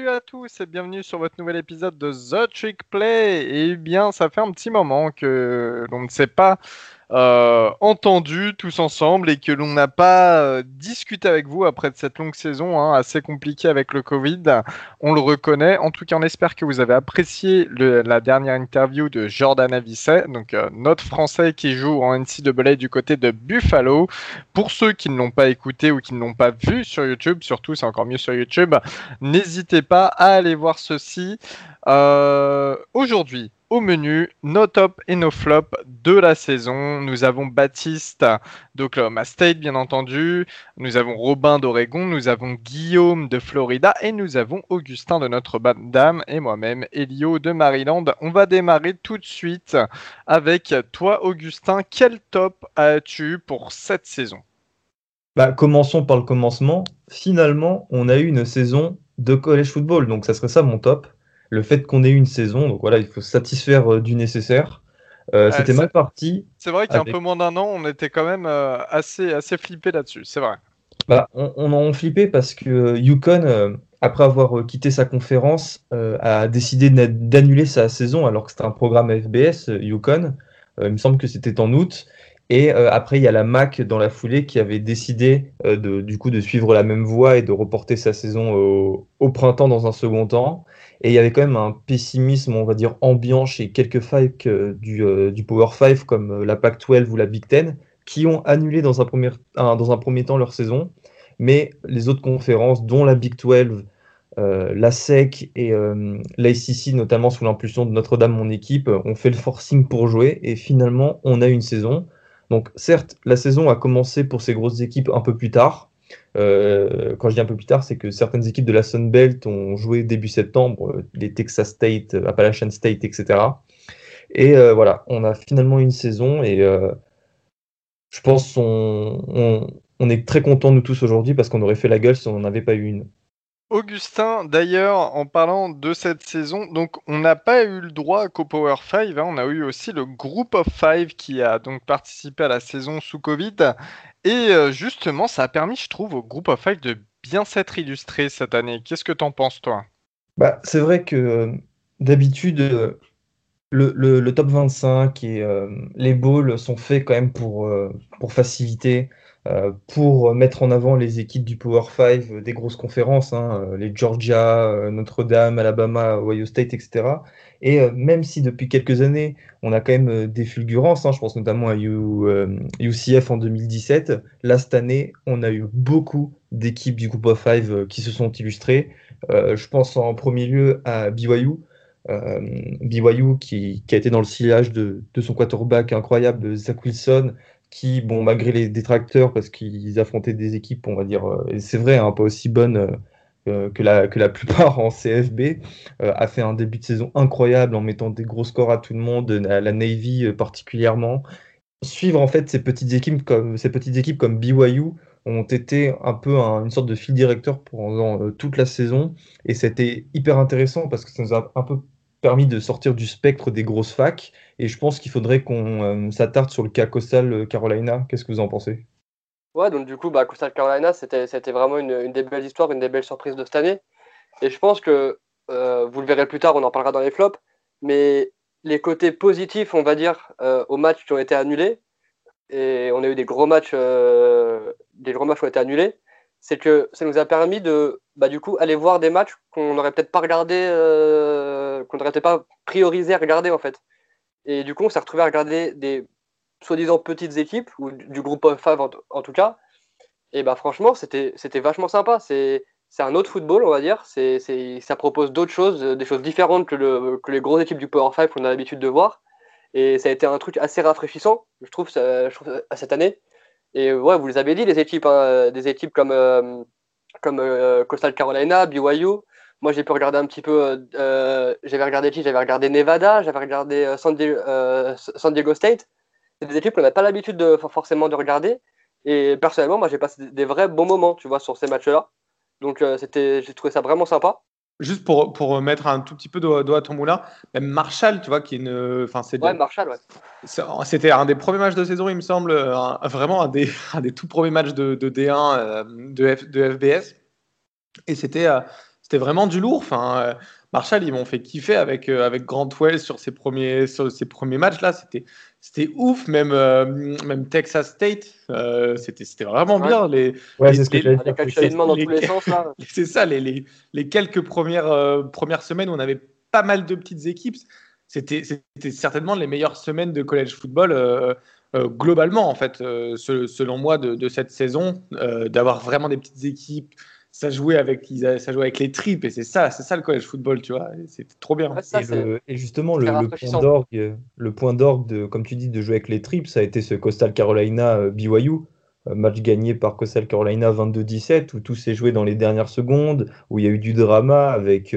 Salut à tous et bienvenue sur votre nouvel épisode de The Trick Play. Eh bien, ça fait un petit moment que l'on ne sait pas euh, entendu tous ensemble et que l'on n'a pas euh, discuté avec vous après cette longue saison hein, assez compliquée avec le Covid. On le reconnaît. En tout cas, on espère que vous avez apprécié la dernière interview de Jordan Avisset, donc euh, notre Français qui joue en NCAA du côté de Buffalo. Pour ceux qui ne l'ont pas écouté ou qui ne l'ont pas vu sur YouTube, surtout c'est encore mieux sur YouTube, n'hésitez pas à aller voir ceci. Aujourd'hui, au menu, nos top et nos flops de la saison. Nous avons Baptiste d'Oklahoma State, bien entendu. Nous avons Robin d'Oregon. Nous avons Guillaume de Florida. Et nous avons Augustin de Notre-Dame. Et moi-même, Elio de Maryland. On va démarrer tout de suite avec toi, Augustin. Quel top as-tu pour cette saison? Bah, Commençons par le commencement. Finalement, on a eu une saison de college football. Donc, ça serait ça mon top le fait qu'on ait eu une saison, donc voilà, il faut satisfaire euh, du nécessaire. Euh, c'était mal parti. C'est vrai qu'il y a un peu moins d'un an, on était quand même euh, assez, assez flippé là-dessus, c'est vrai. Bah, on, on en flippé parce que Yukon, après avoir quitté sa conférence, a décidé d'annuler sa saison alors que c'était un programme FBS, Yukon. il me semble que c'était en août. Et après, il y a la MAC dans la foulée qui avait décidé de, du coup de suivre la même voie et de reporter sa saison au, printemps dans un second temps. Et il y avait quand même un pessimisme, on va dire, ambiant chez quelques du, euh, du, Power 5 comme euh, la Pac-12 ou la Big Ten, qui ont annulé dans un, premier, dans un premier temps leur saison. Mais les autres conférences, dont la Big 12, euh, la SEC et l'ACC, notamment sous l'impulsion de Notre-Dame, mon équipe, ont fait le forcing pour jouer. Et finalement, on a une saison. Donc certes, la saison a commencé pour ces grosses équipes un peu plus tard, euh, quand je dis un peu plus tard, c'est que certaines équipes de la Sun Belt ont joué début septembre, euh, les Texas State, euh, Appalachian State, etc. Et voilà, on a finalement une saison et je pense qu'on on, est très contents nous tous aujourd'hui parce qu'on aurait fait la gueule si on n'en avait pas eu une. Augustin, d'ailleurs, en parlant de cette saison, donc on n'a pas eu le droit qu'au Power 5, hein, on a eu aussi le Group of Five qui a donc participé à la saison sous Covid et euh, justement, ça a permis, je trouve, au groupe of Five de bien s'être illustré cette année. Qu'est-ce que t'en penses, toi? Bah, C'est vrai que euh, d'habitude, euh, le, top 25 et les bowls sont faits quand même pour, pour faciliter, pour mettre en avant les équipes du Power 5 des grosses conférences, hein, les Georgia, Notre-Dame, Alabama, Ohio State, etc. Et euh, même si depuis quelques années, on a quand même euh, des fulgurances, hein, je pense notamment à UCF euh, en 2017, là cette année, on a eu beaucoup d'équipes du Group of Five qui se sont illustrées. je pense en premier lieu à BYU, BYU qui, a été dans le sillage de, son quarterback incroyable, Zach Wilson, qui, bon, malgré les détracteurs, parce qu'ils affrontaient des équipes, on va dire, c'est vrai, hein, pas aussi bonnes euh, que, la, que la plupart en CFB, euh, a fait un début de saison incroyable en mettant des gros scores à tout le monde, à la Navy euh, particulièrement. Suivre en fait ces petites équipes comme, ces petites équipes comme BYU ont été un peu une sorte de fil directeur pendant toute la saison et c'était hyper intéressant parce que ça nous a un peu permis de sortir du spectre des grosses facs et je pense qu'il faudrait qu'on s'attarde sur le cas Coastal Carolina. Qu'est-ce que vous en pensez? Ouais, donc du coup, bah, Coastal Carolina, c'était, vraiment une, une, des belles histoires, une des belles surprises de cette année. Et je pense que, euh, vous le verrez plus tard, on en parlera dans les flops, mais les côtés positifs, on va dire, euh, aux matchs qui ont été annulés, et on a eu des gros matchs, euh, des gros matchs qui ont été annulés, c'est que ça nous a permis de, bah, du coup, aller voir des matchs qu'on n'aurait peut-être pas regardé, qu'on peut-être pas priorisé à regarder, en fait. Et du coup, on s'est retrouvé à regarder des soi-disant petites équipes, ou du groupe of five en, tout cas, et bah franchement, c'était vachement sympa. C'est un autre football, on va dire. C'est ça propose d'autres choses, des choses différentes que, le, que les grosses équipes du Power 5 qu'on a l'habitude de voir. Et ça a été un truc assez rafraîchissant, je trouve, je trouve à cette année. Et ouais, vous les avez dit, les équipes, hein, des équipes comme, euh, comme euh, Coastal Carolina, BYU. Moi, j'ai pu regarder un petit peu. Euh, j'avais regardé qui? J'avais regardé Nevada, j'avais regardé San Diego State c'est des équipes qu'on n'a pas l'habitude de, forcément de regarder. Et personnellement, moi, j'ai passé des vrais bons moments, tu vois, sur ces matchs-là. Donc, euh, c'était, j'ai trouvé ça vraiment sympa. Juste pour, pour mettre un tout petit peu doigt à ton moulin, même Marshall, tu vois, qui est une. Enfin, c'est ouais, Marshall, ouais. C'était un des premiers matchs de saison, il me semble, vraiment un des, un des tout premiers matchs de, de D1 euh, de, de FBS. Et c'était. Euh, c'était vraiment du lourd. Enfin, Marshall, ils m'ont fait kiffer avec, avec Grant Wells sur ses premiers, sur ses premiers matchs. Là, c'était, c'était ouf. Même, même Texas State, c'était, c'était vraiment bien. Les, ouais, c'est ce que les, les, dans tous les sens. C'est ça, les, les, les quelques premières, premières semaines où on avait pas mal de petites équipes. C'était, c'était certainement les meilleures semaines de college football. Euh, globalement, en fait, euh, selon moi, de, cette saison, euh, d'avoir vraiment des petites équipes. Ça jouait avec, ça jouait avec les tripes et c'est ça, c'est ça le college football, tu vois. C'était trop bien. et, justement, le, point d'orgue, le point d'orgue de, comme tu dis, de jouer avec les tripes, ça a été ce Coastal Carolina BYU match gagné par Coastal Carolina 22-17, où tout s'est joué dans les dernières secondes, où il y a eu du drama avec,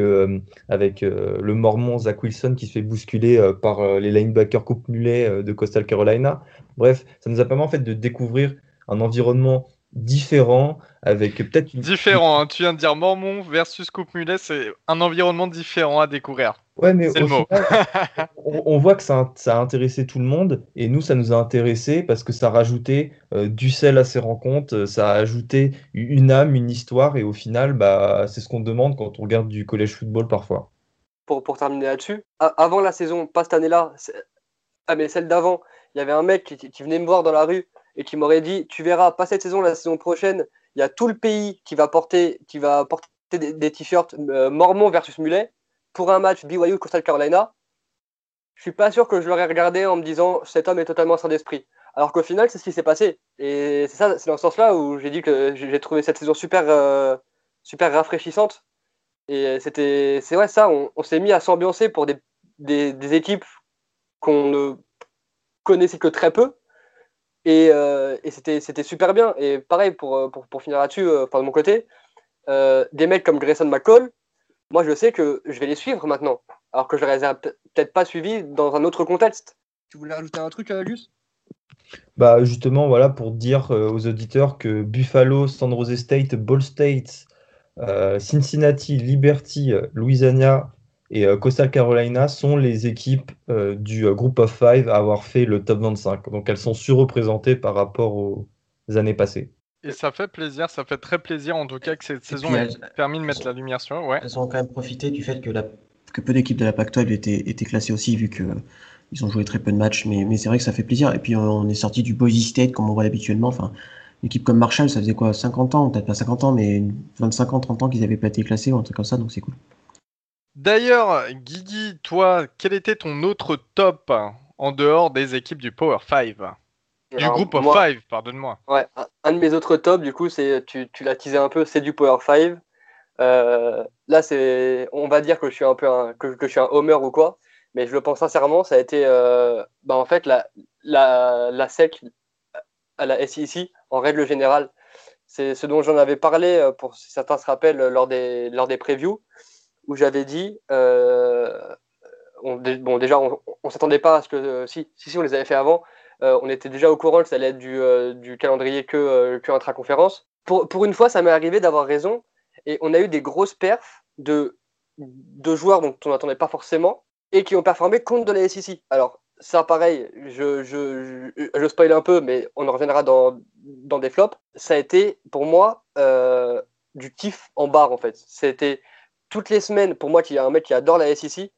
avec le Mormon Zach Wilson qui se fait bousculer par les linebackers Coupe Mulet de Coastal Carolina. Bref, ça nous a permis en fait de découvrir un environnement différent avec peut-être différent. Hein. Tu viens de dire Mormon versus Coupe Mulet, c'est un environnement différent à découvrir. Ouais, mais au final, on, voit que ça, a intéressé tout le monde et nous, ça nous a intéressé parce que ça a rajouté euh, du sel à ces rencontres, ça a ajouté une âme, une histoire et au final, bah, c'est ce qu'on demande quand on regarde du collège football parfois. Pour, pour terminer là-dessus, avant la saison, pas cette année-là, ah, mais celle d'avant, il y avait un mec qui, venait me voir dans la rue et qui m'aurait dit Tu verras, pas cette saison, la saison prochaine, il y a tout le pays qui va porter, qui va porter des, t-shirts euh, Mormon versus Mulet pour un match BYU Coastal Carolina. Je suis pas sûr que je l'aurais regardé en me disant Cet homme est totalement sans d'esprit. Alors qu'au final, c'est ce qui s'est passé. Et c'est ça, c'est dans ce sens-là où j'ai dit que j'ai trouvé cette saison super, euh, super rafraîchissante. Et c'était, c'est vrai, ça, on, s'est mis à s'ambiancer pour des, équipes qu'on ne connaissais que très peu. Et, euh, c'était super bien. Et pareil, pour, euh, pour, finir là-dessus, euh, de mon côté, des mecs comme Grayson McCall, moi je sais que je vais les suivre maintenant. Alors que je les ai peut-être pas suivis dans un autre contexte. Tu voulais rajouter un truc, Gus bah justement, voilà, pour dire aux auditeurs que Buffalo, San Jose State, Ball State, Cincinnati, Liberty, Louisiana et euh, Coastal Carolina sont les équipes euh, du euh, Group of Five à avoir fait le top 25. Donc elles sont surreprésentées par rapport aux années passées. Et ça fait plaisir, ça fait très plaisir en tout cas que cette saison ait permis de mettre la lumière sur eux. Ouais. Elles ont quand même profité du fait que, la, que peu d'équipes de la Pac-12 étaient, étaient, classées aussi, vu qu'ils ils ont joué très peu de matchs. Mais, mais c'est vrai que ça fait plaisir. Et puis on est sorti du Boise State comme on voit habituellement. Enfin, une équipe comme Marshall, ça faisait quoi 50 ans? Peut-être pas 50 ans, mais 25 ans, 30 ans qu'ils avaient pas été classés ou un truc comme ça, donc c'est cool. D'ailleurs, Guigui, toi, quel était ton autre top en dehors des équipes du Power 5 Du groupe of 5, pardonne-moi. Ouais, un de mes autres tops, du coup, c'est tu, tu l'as teasé un peu, c'est du Power 5. Euh, là, c'est, on va dire que je suis un peu un, que, je suis un homer ou quoi, mais je le pense sincèrement, ça a été, euh, bah, en fait, la, la, la SEC à la SEC, en règle générale. C'est ce dont j'en avais parlé, euh, pour certains se rappellent, lors des, lors des previews où j'avais dit, euh, bon déjà on, ne s'attendait pas à ce que, euh, si, si, on les avait fait avant, euh, on était déjà au courant que ça allait être du, du calendrier que, que intra-conférence. Pour, pour, une fois, ça m'est arrivé d'avoir raison et on a eu des grosses perfs de, de joueurs dont on n'attendait pas forcément et qui ont performé contre de la SEC. Alors, ça, pareil, je, je, je, je spoil un peu, mais on en reviendra dans, dans des flops. Ça a été, pour moi, du kiff en barre, en fait. C'était toutes les semaines, pour moi qui est un mec qui adore la SEC,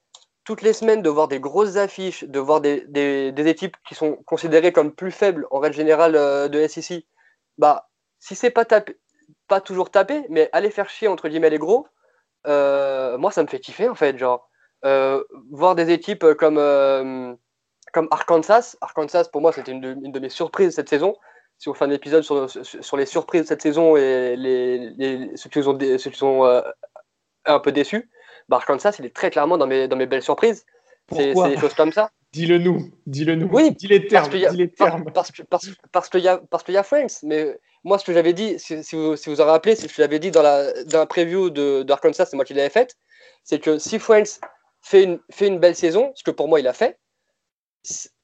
toutes les semaines de voir des grosses affiches, de voir des, équipes qui sont considérées comme plus faibles en règle générale euh, de SEC, bah, si c'est pas, pas toujours tapé, mais aller faire chier entre guillemets les gros, euh, moi ça me fait kiffer en fait. Euh, voir des équipes comme, Arkansas, Arkansas pour moi c'était une, de mes surprises cette saison. Si on fait un épisode sur, les surprises de cette saison et les, ceux qui ont, ceux un peu déçu. Bah, Arkansas, il est très clairement dans mes, dans mes belles surprises. C'est des choses comme ça. Dis-le nous, dis-le nous. Oui, dis les termes. Parce qu'il parce, parce, y, a, parce y a Franks. Mais moi, ce que j'avais dit, si, vous si vous en rappelez, c'est que je l'avais dit dans la, dans la preview d'Arkansas, c'est moi qui l'avais faite, c'est que si Franks fait une, fait une belle saison, ce que pour moi il a fait,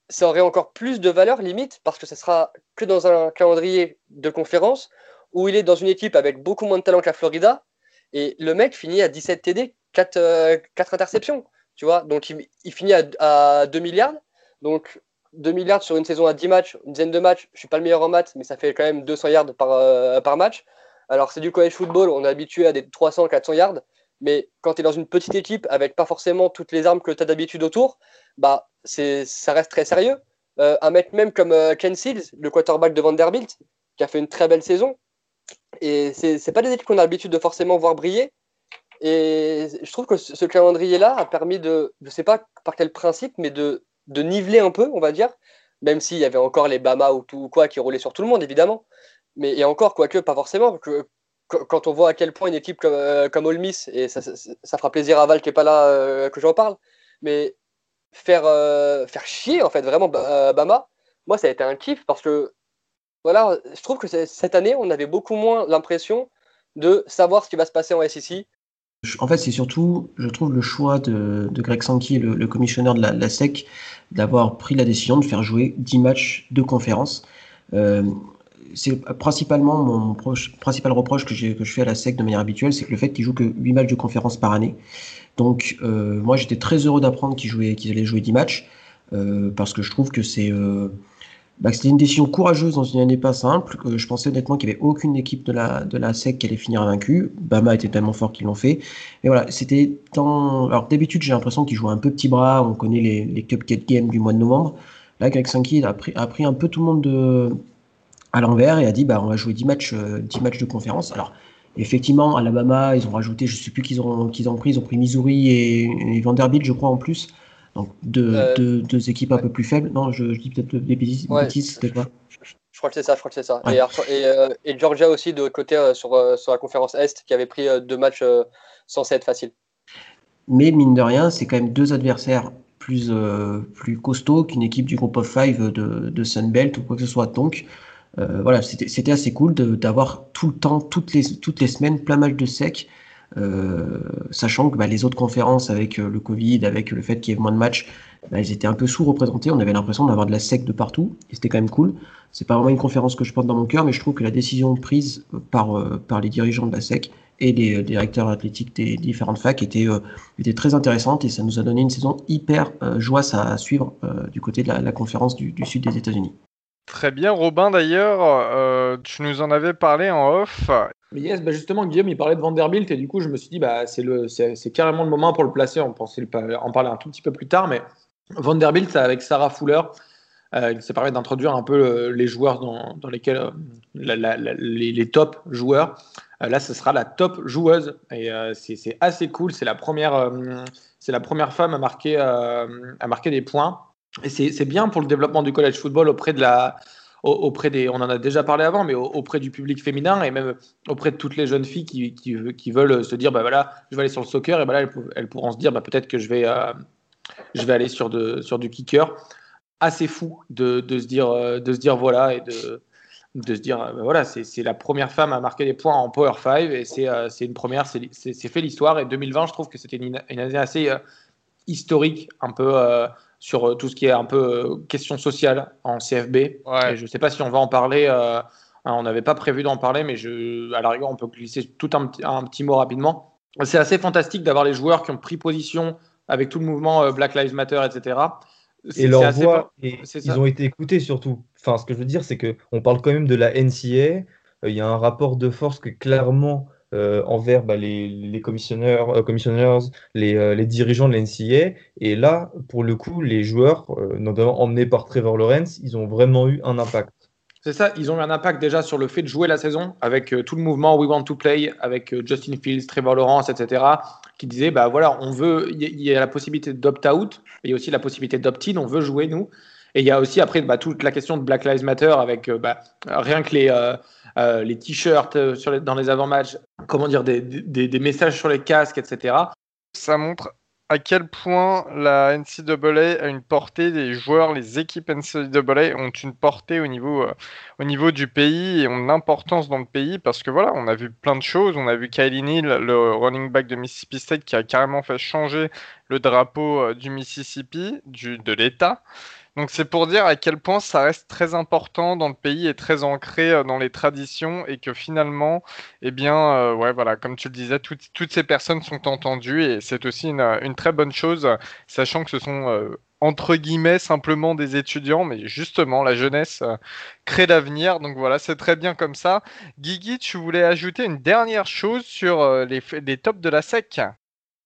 ça aurait encore plus de valeur limite parce que ce sera que dans un calendrier de conférence où il est dans une équipe avec beaucoup moins de talent qu'à Florida et le mec finit à 17 TD, 4, 4 interceptions. Tu vois, donc il, finit à, 2 milliards. Donc 2 milliards sur une saison à 10 matchs, une dizaine de matchs. Je suis pas le meilleur en maths, mais ça fait quand même 200 yards par, euh, par match. Alors c'est du college football, on est habitué à des 300, 400 yards. Mais quand tu es dans une petite équipe avec pas forcément toutes les armes que tu as d'habitude autour, bah, ça reste très sérieux. Euh, un mec même comme euh, Ken Seals, le quarterback de Vanderbilt, qui a fait une très belle saison. Et c'est pas des équipes qu'on a l'habitude de forcément voir briller. Et je trouve que ce calendrier-là a permis de, je sais pas par quel principe, mais de, de niveler un peu, on va dire, même s'il y avait encore les Bama ou tout quoi qui roulaient sur tout le monde, évidemment. Mais et encore, quoique, pas forcément, que, quand on voit à quel point une équipe comme, euh, comme Ole Miss, et ça, fera plaisir à Val qui n'est pas là euh, que j'en parle, mais faire, euh, faire chier, en fait, vraiment Bama, moi, ça a été un kiff parce que, voilà, je trouve que cette année, on avait beaucoup moins l'impression de savoir ce qui va se passer en SEC. En fait, c'est surtout, je trouve, le choix de, Greg Sankey, le, le de la, SEC, d'avoir pris la décision de faire jouer 10 matchs de conférence. Euh, c'est principalement mon principal reproche que, je fais à la SEC de manière habituelle, c'est que le fait qu'ils jouent que 8 matchs de conférence par année. Donc, euh, moi, j'étais très heureux d'apprendre qu'ils allaient jouer 10 matchs, euh, parce que je trouve que c'est bah, c'était une décision courageuse dans une année pas simple. je pensais honnêtement qu'il n'y avait aucune équipe de la, de la SEC qui allait finir vaincue. Bama était tellement fort qu'ils l'ont fait. Mais voilà, c'était tant. Alors, d'habitude, j'ai l'impression qu'ils jouaient un peu petit bras. On connaît les, les Cupcake Games du mois de novembre. Là, Greg Sankey a pris, a pris un peu tout le monde de, à l'envers et a dit bah, on va jouer 10 matchs, 10 euh, matchs de conférence. Alors, effectivement, Alabama, ils ont rajouté, je ne sais plus qu'ils ont, qu'ils ont pris, ils ont pris Missouri et, Vanderbilt, je crois, en plus. Donc, deux, euh, deux, deux équipes un peu plus faibles. Non, je, dis peut-être des bêtises, c'était quoi je crois que c'est ça, je crois que c'est ça. Et, euh, et, Georgia aussi de côté sur, sur la conférence Est qui avait pris deux matchs censés être faciles. Mais mine de rien, c'est quand même deux adversaires plus, plus costauds qu'une équipe du groupe of five de, de Sunbelt ou quoi que ce soit. Donc, euh, voilà, c'était assez cool d'avoir tout le temps, toutes les, toutes les semaines, plein mal de sec. Euh, sachant que bah, les autres conférences avec euh, le Covid, avec le fait qu'il y ait moins de matchs, bah, ils étaient un peu sous-représentés. On avait l'impression d'avoir de la sec de partout, et c'était quand même cool. C'est pas vraiment une conférence que je porte dans mon cœur, mais je trouve que la décision prise par, par les dirigeants de la SEC et les directeurs athlétiques des différentes facs était, était très intéressante et ça nous a donné une saison hyper joyeuse à suivre du côté de la, conférence du sud des États-Unis. Très bien, Robin d'ailleurs, euh, tu nous en avais parlé en off. Mais yes, bah justement, Guillaume, il parlait de Vanderbilt et du coup, je me suis dit, bah, c'est, carrément le moment pour le placer. On pensait en parler un tout petit peu plus tard, mais Vanderbilt, avec Sarah Fuller, euh, il s'est permis d'introduire un peu les joueurs dans, lesquels euh, les, top joueurs. là, ce sera la top joueuse et c'est, c'est assez cool. C'est la première, c'est la première femme à marquer des points et c'est bien pour le développement du college football auprès de la, auprès des, on en a déjà parlé avant, mais auprès du public féminin et même auprès de toutes les jeunes filles qui, veulent se dire, bah voilà, je vais aller sur le soccer et bah là, elles, pourront se dire, bah peut-être que je vais, euh, je vais aller sur, du kicker. Assez fou de, se dire, euh, de se dire voilà et de, se dire, bah voilà, c'est la première femme à marquer des points en Power 5 et c'est euh, une première, c'est fait l'histoire. Et 2020, je trouve que c'était une, année assez historique, un peu sur euh, tout ce qui est un peu euh, question sociale en CFB. je ne sais pas si on va en parler. Euh, hein, on n'avait pas prévu d'en parler, mais je, à la rigueur, on peut glisser tout un, un petit mot rapidement. C'est assez fantastique d'avoir les joueurs qui ont pris position avec tout le mouvement Black Lives Matter, etc. Et leur voix, ils ont été écoutés surtout. Enfin, ce que je veux dire, c'est qu'on parle quand même de la NCA. Il y a un rapport de force que clairement euh, envers bah, les, les, euh, les, euh, les, dirigeants de l'NCA. Et là, pour le coup, les joueurs, notamment emmenés par Trevor Lawrence, ils ont vraiment eu un impact. C'est ça, ils ont eu un impact déjà sur le fait de jouer la saison avec tout le mouvement We Want to Play, avec Justin Fields, Trevor Lawrence, etc., qui disaient bah voilà, on veut, il y, a la possibilité d'opt-out, il y a aussi la possibilité d'opt-in, on veut jouer nous. Et il y a aussi après bah, toute la question de Black Lives Matter avec bah, rien que les, euh, les t-shirts euh, dans les avant-matchs, comment dire, des, des, messages sur les casques, etc. Ça montre à quel point la NCAA a une portée, les joueurs, les équipes NCAA ont une portée au niveau, euh, au niveau du pays et ont une importance dans le pays parce que voilà, on a vu plein de choses. On a vu Kylie Neal, le running back de Mississippi State, qui a carrément fait changer le drapeau du Mississippi, du, de l'État. Donc c'est pour dire à quel point ça reste très important dans le pays et très ancré euh, dans les traditions et que finalement, eh bien, euh, ouais, voilà, comme tu le disais, toutes ces personnes sont entendues et c'est aussi une, très bonne chose, sachant que ce sont euh, entre guillemets simplement des étudiants, mais justement la jeunesse euh, crée l'avenir. Donc voilà, c'est très bien comme ça. Guigui, tu voulais ajouter une dernière chose sur euh, les, les tops de la SEC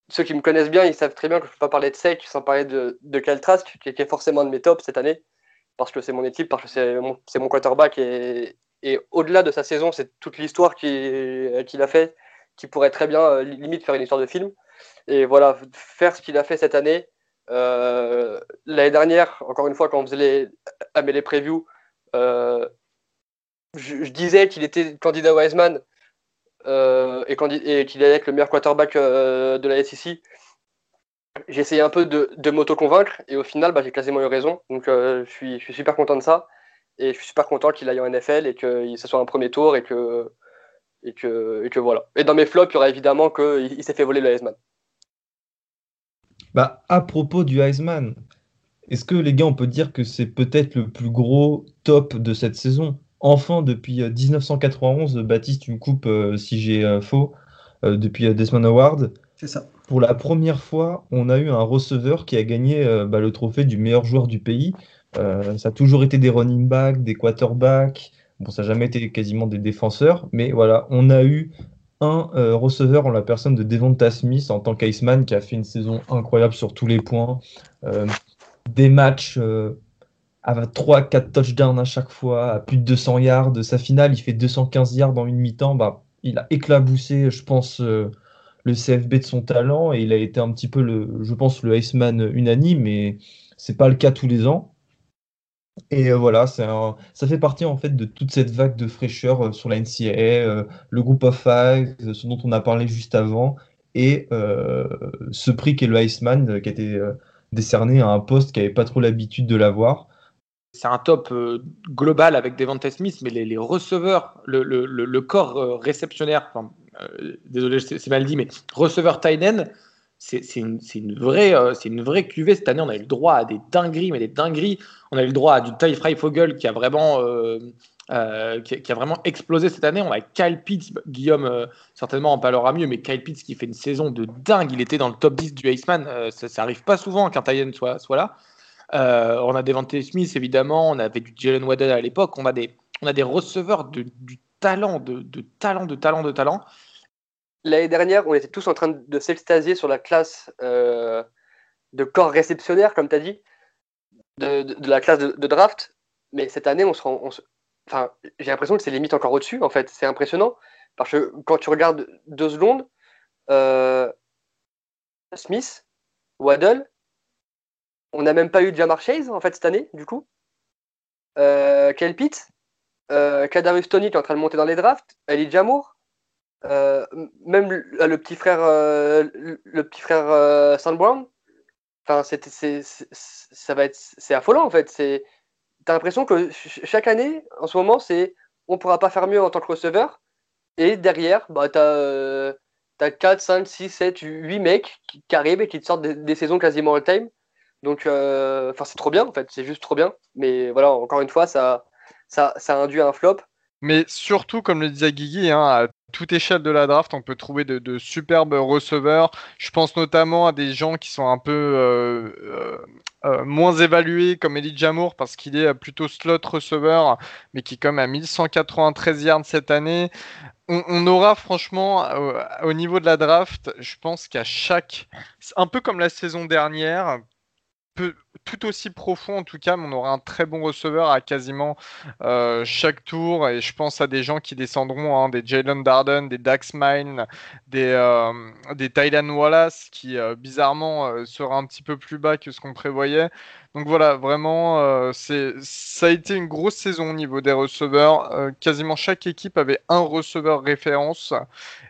Ceux qui me connaissent bien, ils savent très bien que je ne peux pas parler de SEC sans parler de, de Caltrask, qui, est forcément de mes tops cette année, parce que c'est mon équipe, parce que c'est mon, quarterback, et, au-delà de sa saison, c'est toute l'histoire qu'il a fait, qui pourrait très bien, euh, limite, faire une histoire de film. Et voilà, faire ce qu'il a fait cette année, euh, l'année dernière, encore une fois, quand on faisait les, les previews, euh, je, disais qu'il était candidat Wiseman et, qu'il allait être le meilleur quarterback de la SEC. J'ai essayé un peu de, de m'auto-convaincre et au final, bah, j'ai quasiment eu raison. Donc je, suis, je suis super content de ça. Et je suis super content qu'il aille en NFL et que ce soit un premier tour et que, et que, et que voilà. Et dans mes flops, il y aura évidemment qu'il il, s'est fait voler le Heisman. Bah, à propos du Heisman, est-ce que les gars, on peut dire que c'est peut-être le plus gros top de cette saison? Enfin, depuis 1991, euh, Baptiste, tu me coupes euh, si j'ai euh, faux, depuis Desmond Award. C'est ça. Pour la première fois, on a eu un receveur qui a gagné bah, le trophée du meilleur joueur du pays. ça a toujours été des running backs, des quarterbacks. Bon, ça n'a jamais été quasiment des défenseurs, mais voilà, on a eu un euh, receveur en la personne de Devonta Smith en tant qu'Iceman qui a fait une saison incroyable sur tous les points. Euh, des matchs à 3-4 touchdowns à chaque fois, à plus de 200 yards. Sa finale, il fait 215 yards dans une mi-temps. Bah, il a éclaboussé, je pense, le CFB de son talent et il a été un petit peu, le, je pense, le Iceman unanime, mais c'est pas le cas tous les ans. Et euh, voilà, ça fait partie en fait de toute cette vague de fraîcheur euh, sur la NCAA, euh, le Group of Five, ce dont on a parlé juste avant, et ce prix qui est le Iceman, qui a été décerné à un poste qui n'avait pas trop l'habitude de l'avoir. C'est un top global avec Devante Smith, mais les, receveurs, le, corps réceptionnaire, désolé, c'est mal dit, mais receveur Tyden, c'est une, vraie, euh, c'est une vraie cuvée. Cette année, on a eu le droit à des dingueries, mais des dingueries. On a eu le droit à du Ty Freifogel qui a vraiment, euh, euh, qui, a vraiment explosé cette année. On a Kyle Pitts, Guillaume certainement en parlera mieux, mais Kyle Pitts qui fait une saison de dingue. Il était dans le top 10 du Iceman. ça, ça arrive pas souvent qu'un Tyen soit là. On a Devante Smith évidemment. On avait du Jalen Waddell à l'époque. On a des, on a des receveurs de, talent, de, talent, de talent, de talent l'année dernière, on était tous en train de s'extasier sur la classe euh, de corps réceptionnaire, comme tu as dit, de, la classe de, draft. Mais cette année, on se enfin, j'ai l'impression que c'est limite encore au-dessus, en fait. C'est impressionnant. Parce que quand tu regardes deux secondes, euh, Smith, Waddle, on n'a même pas eu Jamar Chase, en fait, cette année, du coup. Euh, Pitt, euh, Kadarius Tony qui est en train de monter dans les drafts, Ellie Jamour, euh, même le, petit frère, euh, le, petit frère euh, Brown, enfin, c'est, ça va être, c'est affolant en fait. C'est, t'as l'impression que chaque année, en ce moment, c'est, on pourra pas faire mieux en tant que receveur. Et derrière, bah, t'as, as 4, 5, 6, 7, 8 mecs qui, arrivent et qui te sortent des, saisons quasiment all-time. Donc, enfin, c'est trop bien en fait, c'est juste trop bien. Mais voilà, encore une fois, ça, ça, ça induit un flop. Mais surtout, comme le disait Guigui, hein, à toute échelle de la draft, on peut trouver de, superbes receveurs. Je pense notamment à des gens qui sont un peu euh, euh, euh, moins évalués, comme Elie Jamour, parce qu'il est plutôt slot receveur, mais qui comme à 1193 yards cette année. On, aura franchement, au niveau de la draft, je pense qu'à chaque, un peu comme la saison dernière, tout aussi profond en tout cas, mais on aura un très bon receveur à quasiment euh, chaque tour. Et je pense à des gens qui descendront, hein, des Jalen Darden, des Dax Mine, des, euh, des Tylan Wallace, qui euh, bizarrement sera un petit peu plus bas que ce qu'on prévoyait. Donc voilà, vraiment, c'est ça a été une grosse saison au niveau des receveurs. quasiment chaque équipe avait un receveur référence.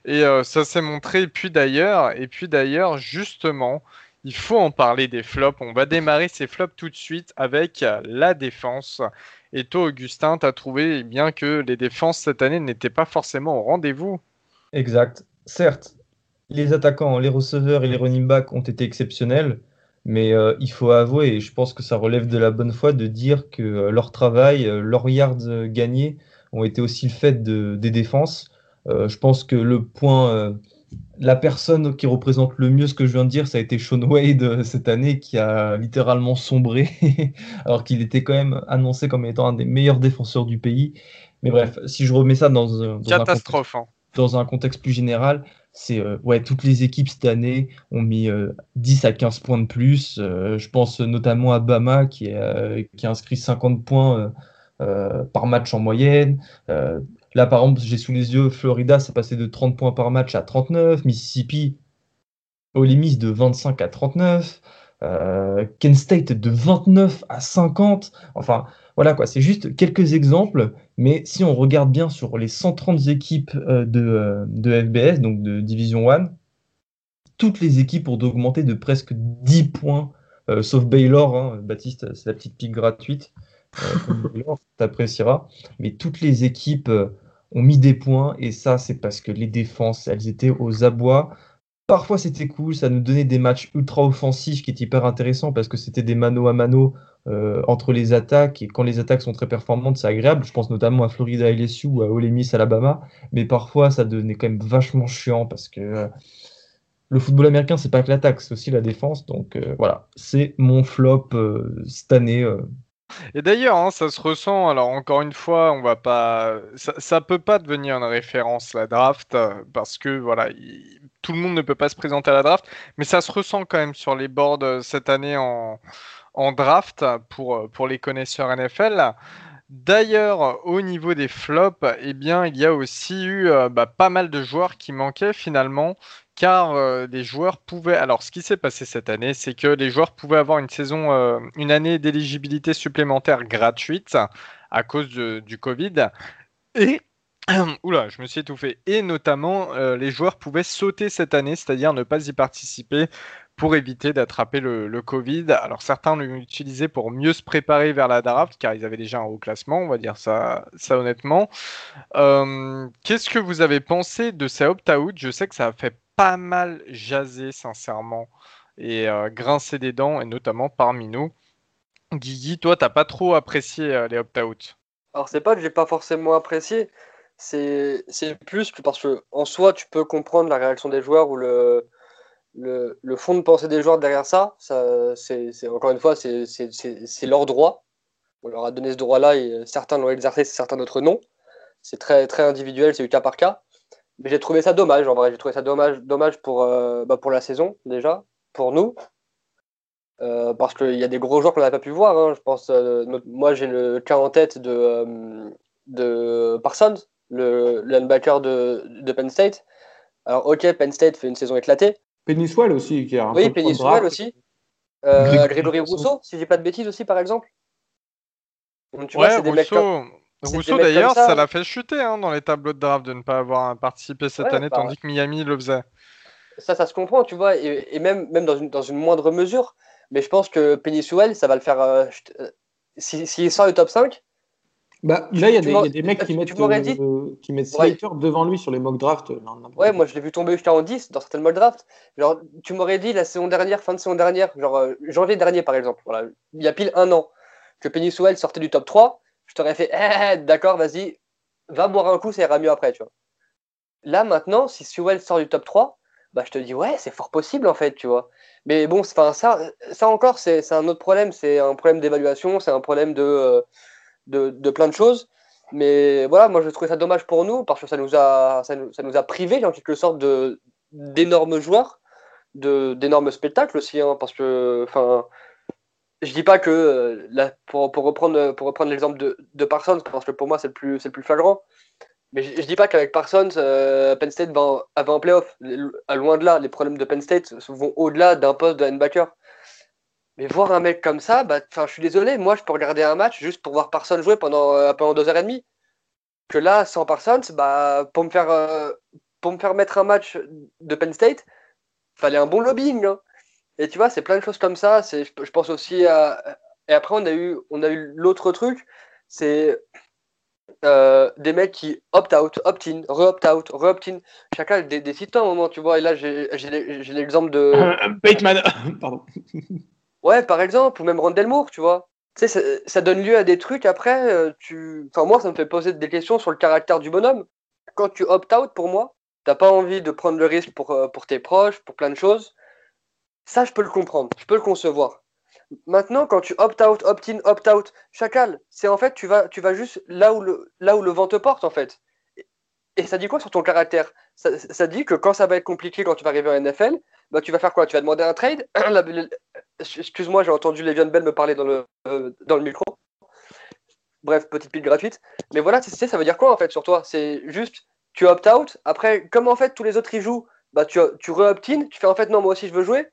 Et ça s'est montré. Et puis d'ailleurs, et puis d'ailleurs, justement, il faut en parler des flops. On va démarrer ces flops tout de suite avec la défense. Et toi, Augustin, tu as trouvé bien que les défenses cette année n'étaient pas forcément au rendez-vous. Exact. Certes, les attaquants, les receveurs et les running backs ont été exceptionnels, mais euh, il faut avouer, et je pense que ça relève de la bonne foi, de dire que euh, leur travail, euh, leurs yards gagnés ont été aussi le fait de, des défenses. je pense que le point la personne qui représente le mieux ce que je viens de dire, ça a été Sean Wade euh, cette année qui a littéralement sombré, alors qu'il était quand même annoncé comme étant un des meilleurs défenseurs du pays. Mais bref, si je remets ça dans, un, Catastrophe, hein. dans un contexte plus général, c'est euh, ouais, toutes les équipes cette année ont mis 10 euh, à 15 points de plus. je pense notamment à Bama qui, qui a inscrit 50 points par match en moyenne. Là, par exemple, j'ai sous les yeux Florida, ça passait de 30 points par match à 39. Mississippi, Ole Miss de 25 à 39. Euh, Kent State de 29 à 50. Enfin, voilà quoi, c'est juste quelques exemples. Mais si on regarde bien sur les 130 équipes euh, euh, de, FBS, donc de Division 1, toutes les équipes ont augmenté de presque 10 points, sauf Baylor. Hein. Baptiste, c'est la petite pique gratuite. Baylor, t'apprécieras. Mais toutes les équipes ont mis des points et ça c'est parce que les défenses elles étaient aux abois. Parfois c'était cool, ça nous donnait des matchs ultra offensifs qui étaient hyper intéressants parce que c'était des mano à mano euh, entre les attaques et quand les attaques sont très performantes c'est agréable. Je pense notamment à Florida LSU ou à Ole Miss Alabama, mais parfois ça devenait quand même vachement chiant parce que euh, le football américain c'est pas que l'attaque, c'est aussi la défense. Donc euh, voilà, c'est mon flop cette année et d'ailleurs, hein, ça se ressent. Alors encore une fois, on va pas, ça, ça peut pas devenir une référence la draft parce que voilà, tout le monde ne peut pas se présenter à la draft, mais ça se ressent quand même sur les boards euh, cette année en, draft pour euh, pour les connaisseurs NFL. D'ailleurs, au niveau des flops, eh bien, il y a aussi eu euh, bah, pas mal de joueurs qui manquaient finalement car euh, les joueurs pouvaient. Alors, ce qui s'est passé cette année, c'est que les joueurs pouvaient avoir une saison, euh, une année d'éligibilité supplémentaire gratuite à cause du Covid. Et Oula, je me suis étouffé. Et notamment, euh, les joueurs pouvaient sauter cette année, c'est-à-dire ne pas y participer pour éviter d'attraper le, Covid. Alors certains l'ont utilisé pour mieux se préparer vers la draft, car ils avaient déjà un haut classement, on va dire ça, ça honnêtement. Qu'est-ce que vous avez pensé de ces opt-out? Je sais que ça a fait pas mal jasé, sincèrement, et euh, grincé des dents, et notamment parmi nous. Guigui, toi, t'as pas trop apprécié euh, les opt-out? Alors, c'est pas que j'ai pas forcément apprécié, c'est plus parce que en soi, tu peux comprendre la réaction des joueurs ou le, le, le fond de pensée des joueurs derrière ça. ça c'est encore une fois, c'est leur droit. On leur a donné ce droit-là et certains l'ont exercé, certains d'autres non. C'est très, très individuel, c'est du cas par cas. Mais j'ai trouvé ça dommage, en vrai. J'ai trouvé ça dommage, dommage pour, euh, bah, pour la saison, déjà, pour nous. Euh, parce qu'il y a des gros joueurs qu'on n'a pas pu voir. Hein. Je pense, euh, moi, j'ai le cas en tête de, Parsons, le linebacker de Penn State. Alors, ok, Penn State fait une saison éclatée. Peniswell aussi, qui a un Oui, Peniswell aussi. Grégory Rousseau, si j'ai pas de bêtises aussi, par exemple. Donc, tu ouais, vois, des Rousseau, Rousseau d'ailleurs, ça l'a fait chuter hein, dans les tableaux de draft de ne pas avoir participé cette année, bah tandis que Miami le faisait. Ça, ça se comprend, tu vois, et, même, même dans, une, dans une moindre mesure. Mais je pense que Penny Sewell, ça va le faire. Euh, euh, s'il si, sort le top 5. Bah, là, il y, y, a des mecs qui mettent, euh, qui mettent Slater devant lui sur les mock drafts. ouais, moi je l'ai vu tomber jusqu'à en 10 dans certaines mock drafts. Genre, tu m'aurais dit la saison dernière, fin de saison dernière, genre janvier dernier par exemple, voilà, il y a pile un an, que Penny Sewell sortait du top 3 je t'aurais fait eh, eh, d'accord, vas-y, va boire un coup, ça ira mieux après, tu vois. Là, maintenant, si Sewell sort du top 3, bah, je te dis, ouais, c'est fort possible, en fait, tu vois. Mais bon, ça, ça encore, c'est un autre problème. C'est un problème d'évaluation, c'est un problème de, de, de, plein de choses. Mais voilà, moi, je trouvais ça dommage pour nous, parce que ça nous a, ça nous, a privé, en quelque sorte, d'énormes joueurs, d'énormes spectacles aussi, hein, parce que, enfin, je dis pas que, euh, pour, pour, reprendre, pour reprendre l'exemple de, de, Parsons, parce que pour moi c'est le plus, c'est le plus flagrant, mais je, je dis pas qu'avec Parsons, euh, Penn State va, va en playoff. Loin de là, les problèmes de Penn State vont au-delà d'un poste de linebacker. Mais voir un mec comme ça, bah, je suis désolé, moi je peux regarder un match juste pour voir Parsons jouer pendant, euh, pendant deux heures et demie. Que là, sans Parsons, bah, pour, me faire, pour me faire mettre un match de Penn State, fallait un bon lobbying. Hein. Et tu vois, c'est plein de choses comme ça. Je pense aussi à. Et après, on a eu, eu l'autre truc, c'est euh, des mecs qui opt-out, opt-in, re-opt-out, re-opt-in. Chacun à un moment, tu vois. Et là, j'ai, l'exemple de. Bateman, pardon. Ouais, par exemple, ou même Randall Moore, tu vois. Tu sais, ça, donne lieu à des trucs après. Euh, tu... Enfin, moi, ça me fait poser des questions sur le caractère du bonhomme. Quand tu opt-out, pour moi, t'as pas envie de prendre le risque pour, euh, pour tes proches, pour plein de choses. Ça, je peux le comprendre, je peux le concevoir. Maintenant, quand tu opt-out, opt-in, opt-out, chacal, c'est en fait, tu vas, tu vas juste là où, le, là où le vent te porte, en fait. Et ça dit quoi sur ton caractère? Ça, ça, dit que quand ça va être compliqué, quand tu vas arriver en NFL, bah, tu vas faire quoi? Tu vas demander un trade? Excuse-moi, j'ai entendu Le'Veon Bell me parler dans le, euh, dans le micro. Bref, petite pile gratuite. Mais voilà, ça veut dire quoi en fait sur toi? C'est juste, tu opt-out. Après, comme en fait tous les autres y jouent, bah, tu, tu re-opt-in. Tu fais en fait, non, moi aussi je veux jouer.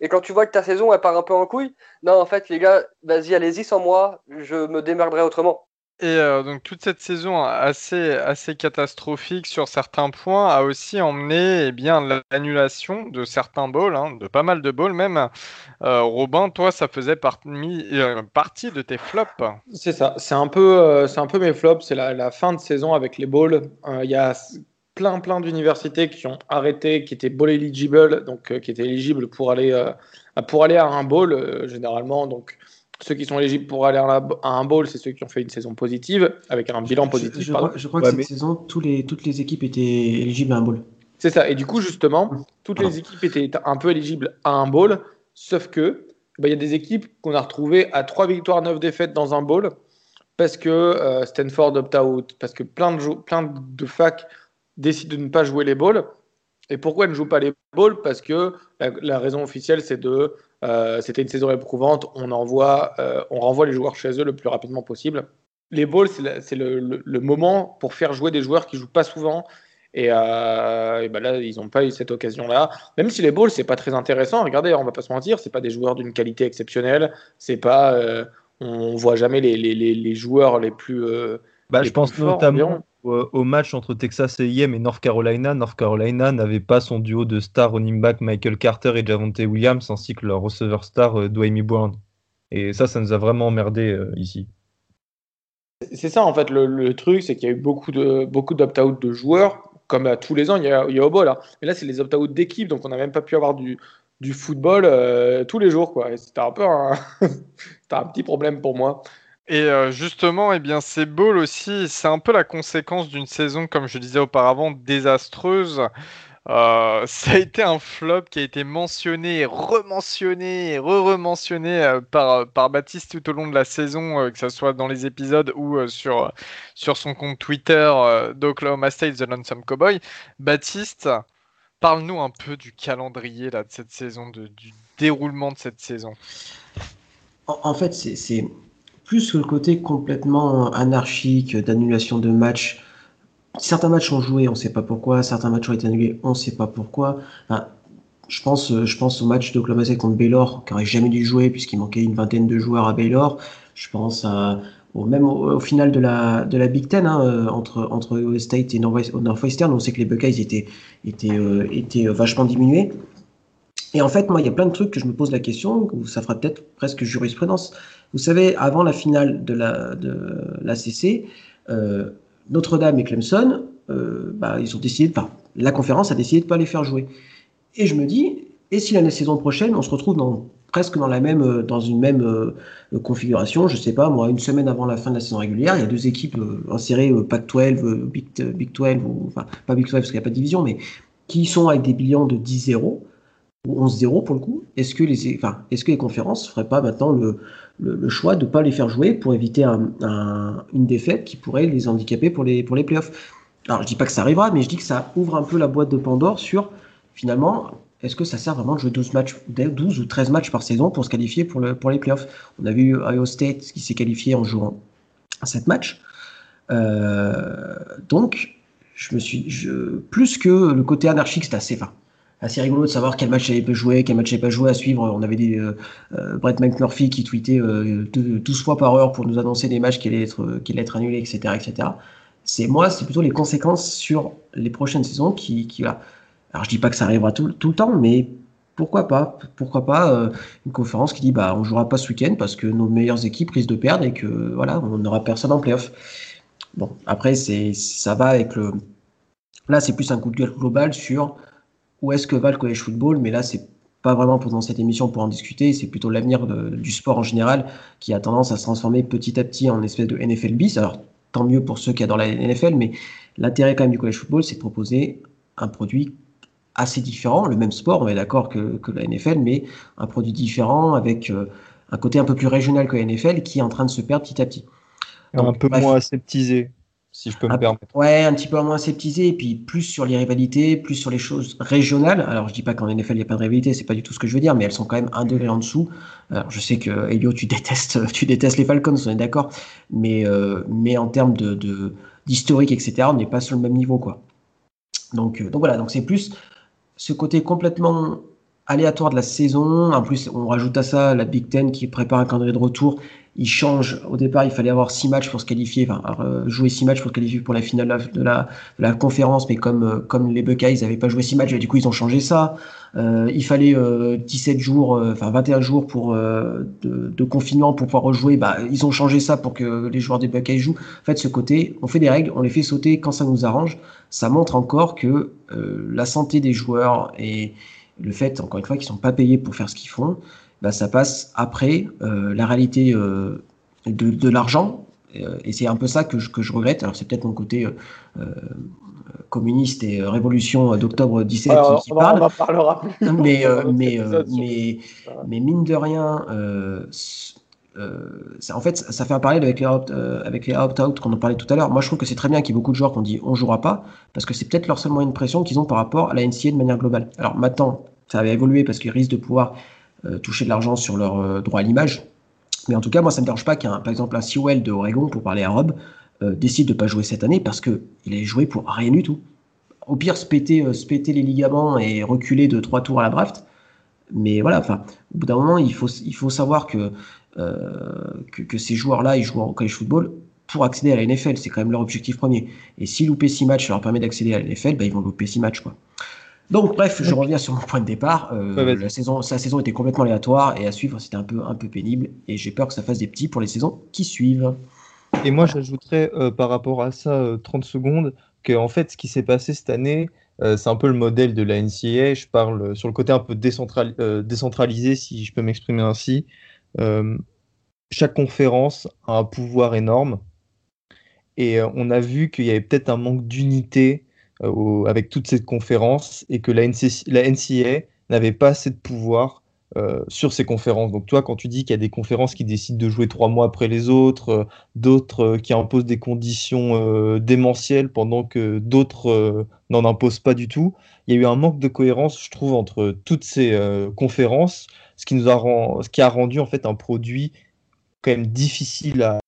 Et quand tu vois que ta saison elle part un peu en couille, non, en fait, les gars, vas-y, allez-y sans moi, je me démerderai autrement. Et euh, donc toute cette saison assez, assez catastrophique sur certains points a aussi emmené eh bien l'annulation de certains balls, hein, de pas mal de balls même. Euh, Robin, toi, ça faisait euh, partie de tes flops. C'est ça, c'est un peu, un peu mes flops. C'est la, la, fin de saison avec les balls. Il y a plein plein d'universités qui ont arrêté, qui étaient ball eligible, donc qui étaient éligibles pour aller pour aller à un ball généralement. Donc ceux qui sont éligibles pour aller à un bowl, c'est ceux qui ont fait une saison positive, avec un bilan positif. Je, crois, que cette saison, tous les, toutes les équipes étaient éligibles à un bowl. C'est ça. Et du coup, justement, toutes les équipes étaient un peu éligibles à un bowl, sauf que bah, il y a des équipes qu'on a retrouvées à 3 victoires, 9 défaites dans un bowl, parce que euh, Stanford opt-out, parce que plein de, plein de facs décident de ne pas jouer les bowls. Et pourquoi elles ne jouent pas les bowls? Parce que la raison officielle, c'est de euh, c'était une saison éprouvante. On envoie, euh, on renvoie les joueurs chez eux le plus rapidement possible. Les balls, c'est le, moment pour faire jouer des joueurs qui jouent pas souvent. Et, euh, ben là, ils n'ont pas eu cette occasion-là. Même si les balls, c'est pas très intéressant. Regardez, on va pas se mentir, c'est pas des joueurs d'une qualité exceptionnelle. C'est pas, on voit jamais les, les, les, joueurs les plus. Bah, je pense notamment au match entre Texas A&M et North Carolina. North Carolina n'avait pas son duo de stars running back Michael Carter et Javonte Williams, ainsi que leur receveur star euh, Dwayne Brown. Et ça, ça nous a vraiment emmerdé euh, ici. C'est ça, en fait, le, truc, c'est qu'il y a eu beaucoup de beaucoup d'opt-out de joueurs, comme à tous les ans, il y a, il au bol. Là. Mais là, c'est les opt-out d'équipe, donc on n'a même pas pu avoir du, du football euh, tous les jours. C'était un petit problème pour moi. Et euh, justement, eh bien, ces balls aussi, c'est un peu la conséquence d'une saison, comme je disais auparavant, désastreuse. Euh, ça a été un flop qui a été mentionné, rementionné, re-rementionné euh, par, par Baptiste tout au long de la saison, que ce soit dans les épisodes ou sur, sur son compte Twitter d'Oklahoma State, The Lonesome Cowboy. Baptiste, parle-nous un peu du calendrier là, de cette saison, du déroulement de cette saison. en fait, c'est plus que le côté complètement anarchique d'annulation de matchs. Certains matchs ont joué, on ne sait pas pourquoi. Certains matchs ont été annulés, on ne sait pas pourquoi. je pense, je pense au match de State contre Baylor, qui n'aurait jamais dû jouer puisqu'il manquait une vingtaine de joueurs à Baylor. Je pense au, même au, final de la, de la Big Ten, hein, euh, entre, entre State et Northwestern, on sait que les Buckeyes étaient, étaient, euh, étaient vachement diminués. Et en fait, moi, il y a plein de trucs que je me pose la question, où ça fera peut-être presque jurisprudence. Vous savez, avant la finale de la, de l'ACC, euh, Notre-Dame et Clemson, euh, bah, ils ont décidé, enfin, la conférence a décidé de pas les faire jouer. Et je me dis, et si la saison prochaine, on se retrouve presque dans, la même, dans une même euh, configuration, je sais pas, moi, une semaine avant la fin de la saison régulière, il y a deux équipes insérées, Pac-12, Big, Big 12, ou, enfin, pas Big 12 parce qu'il n'y a pas de division, mais qui sont avec des bilans de 10-0 ou 11-0 pour le coup, est-ce que les, enfin, est-ce que les conférences ne feraient pas maintenant le, le, choix de ne pas les faire jouer pour éviter un, une défaite qui pourrait les handicaper pour les, pour les playoffs? Alors je dis pas que ça arrivera, mais je dis que ça ouvre un peu la boîte de Pandore sur finalement est-ce que ça sert vraiment de jouer 12, matchs, 12 ou 13 matchs par saison pour se qualifier pour, le, pour les playoffs? On a vu Iowa State qui s'est qualifié en jouant 7 matchs. Euh, donc, je me suis, je, plus que le côté anarchique, c'est assez, fin assez rigolo de savoir quel match avait joué, quel match n'avait pas joué à suivre. On avait des euh, euh, Brett McMurphy qui tweetait 12 euh, fois par heure pour nous annoncer des matchs qui allaient être, qui allaient être annulés, etc., etc. C'est moi, c'est plutôt les conséquences sur les prochaines saisons qui, qui là. Alors je dis pas que ça arrivera tout, tout le temps, mais pourquoi pas Pourquoi pas une conférence qui dit bah on jouera pas ce week-end parce que nos meilleures équipes risquent de perdre et que voilà on n'aura personne en playoff. Bon après c'est ça va avec le là c'est plus un coup de gueule global sur où est-ce que va le college football, mais là, c'est pas vraiment pendant cette émission pour en discuter, c'est plutôt l'avenir du sport en général qui a tendance à se transformer petit à petit en espèce de NFL bis. Alors, tant mieux pour ceux qui adorent la NFL, mais l'intérêt quand même du college football, c'est de proposer un produit assez différent, le même sport, on est d'accord que, que, la NFL, mais un produit différent avec un côté un peu plus régional que la NFL qui est en train de se perdre petit à petit. un peu moins aseptisé si je peux me permettre. Ouais, un petit peu moins aseptisé, et puis plus sur les rivalités, plus sur les choses régionales. Alors, je dis pas qu'en NFL, il n'y a pas de rivalité, c'est pas du tout ce que je veux dire, mais elles sont quand même un degré en dessous. Alors, je sais que, Elio, tu détestes, tu détestes les Falcons, on est d'accord, mais, euh, mais en termes de, d'historique, etc., on n'est pas sur le même niveau, quoi. Donc, euh, donc voilà, donc c'est plus ce côté complètement aléatoire de la saison. En plus, on rajoute à ça la Big Ten qui prépare un calendrier de retour il change. Au départ, il fallait avoir six matchs pour se qualifier, enfin euh, jouer six matchs pour se qualifier pour la finale de la, conférence, mais comme euh, comme les Buckeyes n'avaient pas joué six matchs, du coup ils ont changé ça. Euh, il fallait 17 jours, enfin 21 jours pour de, de, confinement pour pouvoir rejouer. Bah, ils ont changé ça pour que les joueurs des Buckeyes jouent. En fait, ce côté, on fait des règles, on les fait sauter quand ça nous arrange. Ça montre encore que la santé des joueurs et le fait, encore une fois, qu'ils sont pas payés pour faire ce qu'ils font, bah, ça passe après euh, la réalité euh, de, l'argent. Euh, et c'est un peu ça que je, que je regrette. Alors c'est peut-être mon côté communiste et révolution d'octobre 17 qui, parle. On en parlera plus. Mais, mais, mais, mais, mine de rien, ça, en fait, ça fait un parallèle avec les opt-out qu'on en parlait tout à l'heure. Moi, je trouve que c'est très bien qu'il y ait beaucoup de joueurs qui ont dit on jouera pas, parce que c'est peut-être leur seul moyen de pression qu'ils ont par rapport à la NCA de manière globale. Alors maintenant, ça avait évolué parce qu'ils risquent de pouvoir toucher de l'argent sur leur euh, droit à l'image. Mais en tout cas, moi, ça ne me dérange pas qu'un, par exemple, un Sewell de Oregon, pour parler à Rob, euh, décide de ne pas jouer cette année parce qu'il est joué pour rien du tout. Au pire, se péter, les ligaments et reculer de trois tours à la draft. Mais voilà, enfin, au bout d'un moment, il faut, il faut savoir que, que, ces joueurs-là, ils jouent en college football pour accéder à la NFL. C'est quand même leur objectif premier. Et si louper six matchs leur permet d'accéder à la NFL, bah, ils vont louper six matchs. Quoi. Donc, bref, je reviens sur mon point de départ. Euh, la saison, sa saison était complètement aléatoire et à suivre, c'était un peu, un peu pénible. Et j'ai peur que ça fasse des petits pour les saisons qui suivent. Et moi, j'ajouterais euh, par rapport à ça 30 euh, secondes que en fait, ce qui s'est passé cette année, c'est un peu le modèle de la NCA. Je parle sur le côté un peu décentralisé, si je peux m'exprimer ainsi. chaque conférence a un pouvoir énorme. Et on a vu qu'il y avait peut-être un manque d'unité euh, avec toute cette conférence et que la, NCA n'avait pas assez de pouvoir euh, sur ces conférences. Donc toi, quand tu dis qu'il y a des conférences qui décident de jouer trois mois après les autres, euh, d'autres qui imposent des conditions démentielles pendant que d'autres n'en imposent pas du tout, il y a eu un manque de cohérence, je trouve, entre toutes ces conférences, ce qui nous a, a rendu en fait un produit quand même difficile à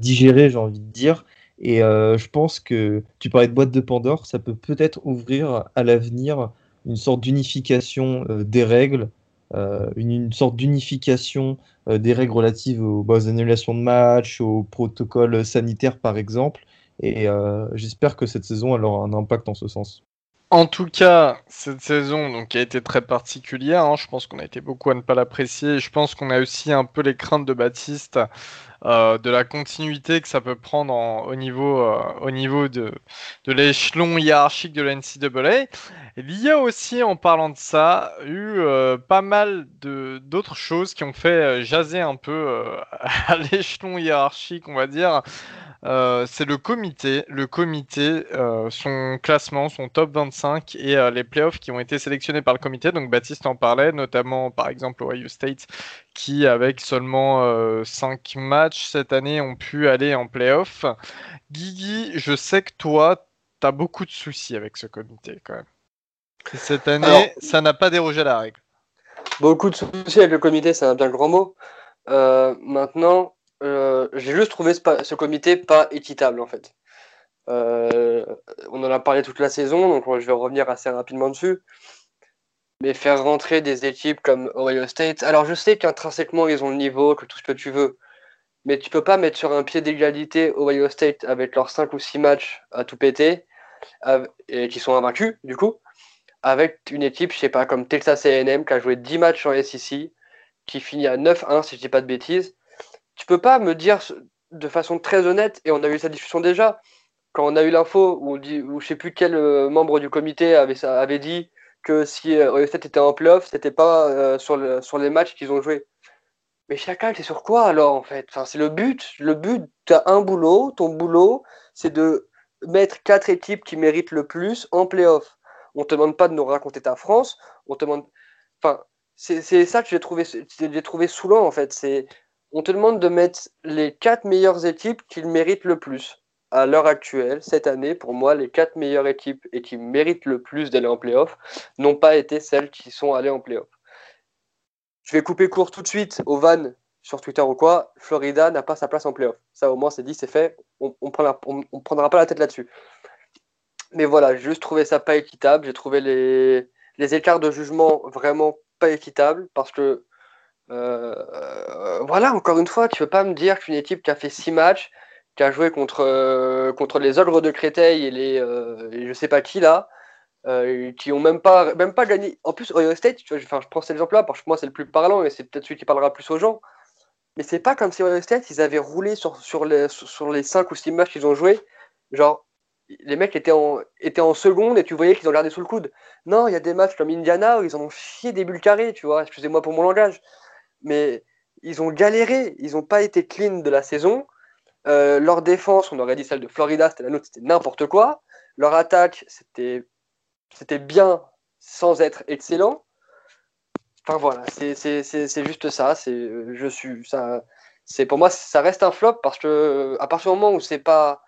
digérer, j'ai envie de dire, et euh, je pense que tu parlais de boîte de Pandore, ça peut peut-être ouvrir à l'avenir une sorte d'unification euh, des règles, euh, une, sorte d'unification des règles relatives aux, aux, annulations de match, aux protocoles sanitaires par exemple. Et j'espère que cette saison elle aura un impact en ce sens. En tout cas, cette saison donc, a été très particulière. Hein. Je pense qu'on a été beaucoup à ne pas l'apprécier. Je pense qu'on a aussi un peu les craintes de Baptiste euh, de la continuité que ça peut prendre au niveau, euh, au niveau de, de l'échelon hiérarchique de la NCAA. Il y a aussi, en parlant de ça, eu euh, pas mal d'autres choses qui ont fait jaser un peu à l'échelon hiérarchique, on va dire. Euh, c'est le comité, le comité, euh, son classement, son top 25 et euh, les playoffs qui ont été sélectionnés par le comité. Donc Baptiste en parlait, notamment par exemple Ohio State, qui avec seulement 5 matchs cette année ont pu aller en playoff. Guigui, je sais que toi, tu as beaucoup de soucis avec ce comité quand même. cette année, ça n'a pas dérogé à la règle. Beaucoup de soucis avec le comité, c'est un bien grand mot. maintenant, euh, j'ai juste trouvé ce, comité pas équitable en fait. Euh, on en a parlé toute la saison, donc je vais revenir assez rapidement dessus. Mais faire rentrer des équipes comme Ohio State, alors je sais qu'intrinsèquement ils ont le niveau, que tout ce que tu veux, mais tu peux pas mettre sur un pied d'égalité Ohio State avec leurs 5 ou 6 matchs à tout péter, et qui sont invaincus du coup, avec une équipe, je sais pas, comme Texas AM qui a joué 10 matchs en SEC, qui finit à 9-1 si je dis pas de bêtises, tu peux pas me dire de façon très honnête, et on a eu cette discussion déjà, quand on a eu l'info où, dit, où je sais plus quel euh, membre du comité avait, dit que si euh, était en playoff, c'était pas euh, sur, le, sur les matchs qu'ils ont joué. Mais chacun, c'est sur quoi alors en fait? Enfin, C'est le but. Le but, tu as un boulot, ton boulot, c'est de mettre quatre équipes qui méritent le plus en playoff. On te demande pas de nous raconter ta France, on te demande. Enfin, c'est ça que j'ai trouvé, trouvé saoulant en fait. C'est on te demande de mettre les quatre meilleures équipes qui méritent le plus. À l'heure actuelle, cette année, pour moi, les quatre meilleures équipes et qui méritent le plus d'aller en playoff n'ont pas été celles qui sont allées en playoff. Je vais couper court tout de suite au van sur Twitter ou quoi. Florida n'a pas sa place en playoff. Ça, au moins, c'est dit, c'est fait. On ne prendra pas la tête là-dessus. Mais voilà, j'ai juste trouvé ça pas équitable. J'ai trouvé les, écarts de jugement vraiment pas équitables parce que voilà, encore une fois, tu veux pas me dire qu'une équipe qui a fait six matchs, qui a joué contre, euh, contre les ogres de Créteil et les euh, je sais pas qui là, qui ont même pas, même pas gagné. En plus, Ohio State, tu vois, je prends cet exemple-là parce que moi c'est le plus parlant et c'est peut-être celui qui parlera plus aux gens. Mais c'est pas comme si Ohio State ils avaient roulé sur, sur, les, sur les 5 ou 6 matchs qu'ils ont joué. Genre, les mecs étaient en, étaient en seconde et tu voyais qu'ils ont gardé sous le coude. Non, il y a des matchs comme Indiana où ils en ont chié des bulles carrées, tu vois. Excusez-moi pour mon langage mais ils ont galéré, ils n'ont pas été clean de la saison. Euh, leur défense, on aurait dit celle de Florida, c'était la nôtre, c'était n'importe quoi. Leur attaque, c'était, c'était bien sans être excellent. Enfin voilà, c'est, c'est, c'est, juste ça. C'est, je suis, ça, c'est pour moi, ça reste un flop parce que à partir du moment où c'est pas,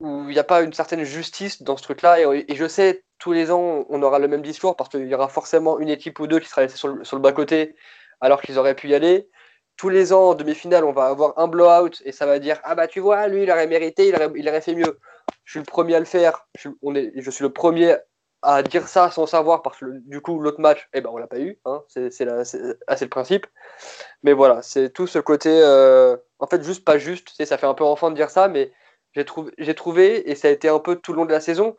où il n'y a pas une certaine justice dans ce truc-là, et, je sais tous les ans on aura le même discours parce qu'il y aura forcément une équipe ou deux qui sera laissée sur le, sur le bas côté alors qu'ils auraient pu y aller. Tous les ans, en demi-finale, on va avoir un blowout et ça va dire Ah bah tu vois, lui, il aurait mérité, il aurait, fait mieux. Je suis le premier à le faire. Je, est, je suis le premier à dire ça sans savoir parce que du coup, l'autre match, eh ben, on l'a pas eu. Hein, c'est assez le principe. Mais voilà, c'est tout ce côté, euh, en fait, juste pas juste. Ça fait un peu enfant de dire ça, mais j'ai trouvé, trouvé, et ça a été un peu tout le long de la saison,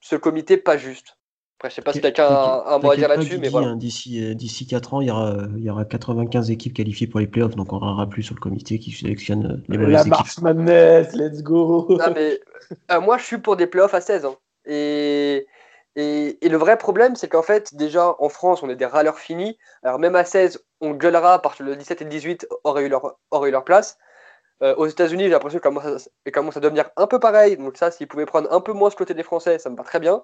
ce comité pas juste. Après, je sais pas si quelqu'un a un mot à dire là-dessus, mais voilà. Hein, d'ici, euh, d'ici 4 ans, il y, aura, il y aura 95 équipes qualifiées pour les playoffs, donc on n'aura plus sur le comité qui sélectionne euh, les mauvaises La March Madness, let's go non, mais, euh, Moi, je suis pour des playoffs à 16 ans. Et, et, et, le vrai problème, c'est qu'en fait, déjà, en France, on est des râleurs finis. Alors, même à 16, on gueulera parce que le 17 et le 18 auraient eu leur, auraient eu leur place. Euh, aux États-Unis, j'ai l'impression qu'elle commence, à devenir un peu pareil. Donc, ça, s'ils pouvaient prendre un peu moins ce côté des Français, ça me va très bien.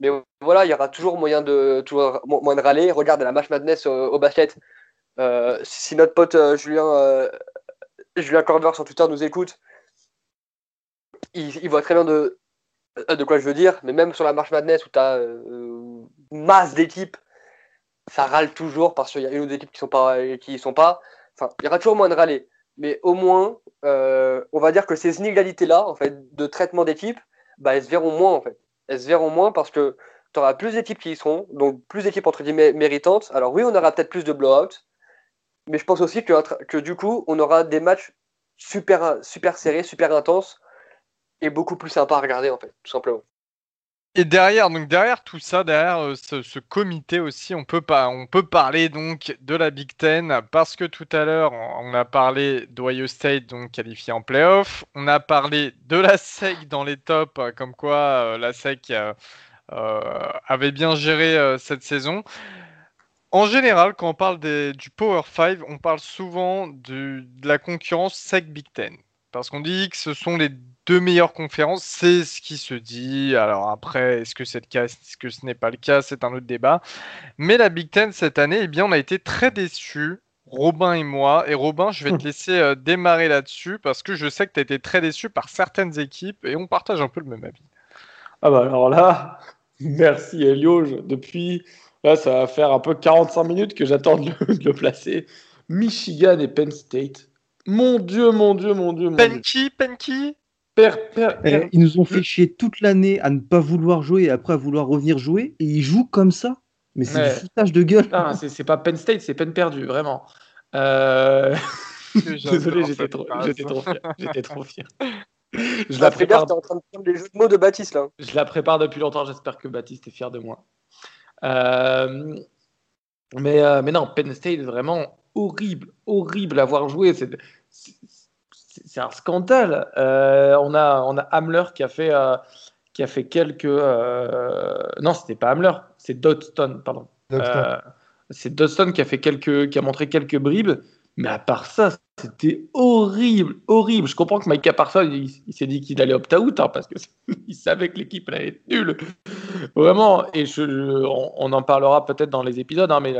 Mais voilà, il y aura toujours moyen de, toujours moyen de râler. Regarde la match madness au, basket. Euh, si notre pote euh, Julien, euh, Julien Corver sur Twitter nous écoute, il, voit très bien de, de quoi je veux dire. Mais même sur la marche madness où tu as masse d'équipes, ça râle toujours parce qu'il y a une ou deux équipes qui sont pas, qui sont pas. Enfin, il y aura toujours moyen de râler. Mais au moins, on va dire que ces inégalités-là, en fait, de traitement d'équipe, bah, elles se verront moins, en fait elles se verront moins parce que tu auras plus d'équipes qui y seront, donc plus d'équipes entre guillemets méritantes. Alors oui, on aura peut-être plus de blowout, mais je pense aussi que, que du coup, on aura des matchs super, super serrés, super intenses et beaucoup plus sympas à regarder en fait, tout simplement. Et derrière, donc derrière tout ça, derrière euh, ce, comité aussi, on peut, pas, on peut parler donc de la Big Ten parce que tout à l'heure, on, a parlé d'Ohio State donc qualifié en playoff. On a parlé de la SEC dans les tops, euh, comme quoi euh, la SEC avait bien géré cette saison. En général, quand on parle du Power 5, on parle souvent de, de la concurrence SEC Big Ten. Parce qu'on dit que ce sont les deux meilleures conférences, c'est ce qui se dit. Alors après, est-ce que c'est le cas, est-ce que ce n'est pas le cas, c'est un autre débat. Mais la Big Ten cette année, eh bien, on a été très déçus. Robin et moi. Et Robin, je vais te laisser euh, démarrer là-dessus parce que je sais que tu as été très déçu par certaines équipes et on partage un peu le même avis. Ah bah alors là, merci Elio. depuis, là, ça va faire un peu 45 minutes que j'attends de, le placer. Michigan et Penn State. Mon Dieu, mon Dieu, mon Dieu. Mon Penky, Penky eh, ils nous ont fait chier toute l'année à ne pas vouloir jouer et après à vouloir revenir jouer et ils jouent comme ça. Mais c'est du foutage de gueule. c'est pas Penn State, c'est peine perdue, vraiment. Euh, désolé, j'étais trop, fier. J'étais trop fier. Je la prépare. en train de prendre les jeux de mots de Baptiste là. Je la prépare depuis longtemps. J'espère que Baptiste est fier de moi. Euh, mais, euh, mais non, Penn State vraiment horrible, horrible à voir jouer. C'est un scandale. Euh, on, a, on a Hamler qui a fait, euh, qui a fait quelques. Euh, non, c'était pas Hamler, c'est Dodson, pardon. c'est Dodson qui a fait quelques, qui a montré quelques bribes, Mais à part ça, c'était horrible, horrible. Je comprends que Micah Parsons, il, s'est dit qu'il allait opt-out hein, parce qu'il savait que l'équipe allait être nulle. Vraiment, et je, on, en parlera peut-être dans les épisodes, hein, mais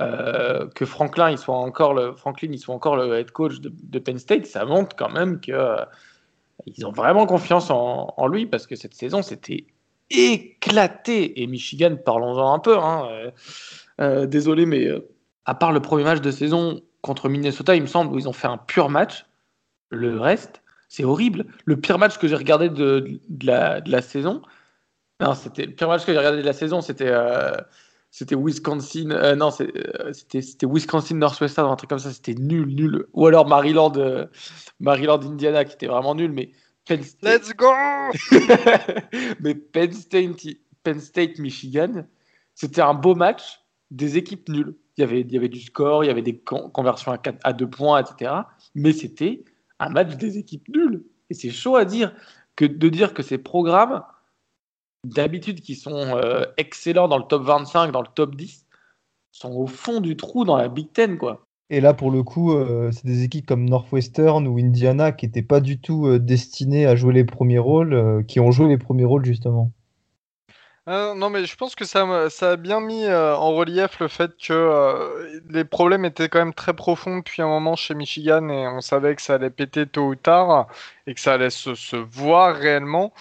euh, euh, que Franklin, soit encore le, Franklin, soit encore le head coach de, Penn State, ça montre quand même que euh, ils ont vraiment confiance en, lui parce que cette saison, c'était éclaté. Et Michigan, parlons-en un peu. Hein, désolé, mais à part le premier match de saison contre Minnesota, il me semble, où ils ont fait un pur match. Le reste, c'est horrible. Le pire match que j'ai regardé de, la, saison, c'était le pire match que j'ai regardé de la saison, c'était euh, c'était Wisconsin, euh, non, euh, c'était Wisconsin Northwestern, un truc comme ça, c'était nul, nul. Ou alors Maryland, Maryland Indiana, qui était vraiment nul, mais Penn State... Let's go. mais Penn State, Penn State, Michigan, c'était un beau match des équipes nulles il y avait, il y avait du score, il y avait des conversions à, 4, à 2 points, etc. Mais c'était un match des équipes nulles. Et c'est chaud à dire que de dire que ces programmes, d'habitude qui sont euh, excellents dans le top 25, dans le top 10, sont au fond du trou dans la Big Ten, quoi. Et là, pour le coup, euh, c'est des équipes comme Northwestern ou Indiana qui n'étaient pas du tout euh, destinées à jouer les premiers rôles, qui ont joué les premiers rôles justement. Euh, non, mais je pense que ça, ça a bien mis euh, en relief le fait que euh, les problèmes étaient quand même très profonds depuis un moment chez Michigan et on savait que ça allait péter tôt ou tard et que ça allait se, voir réellement.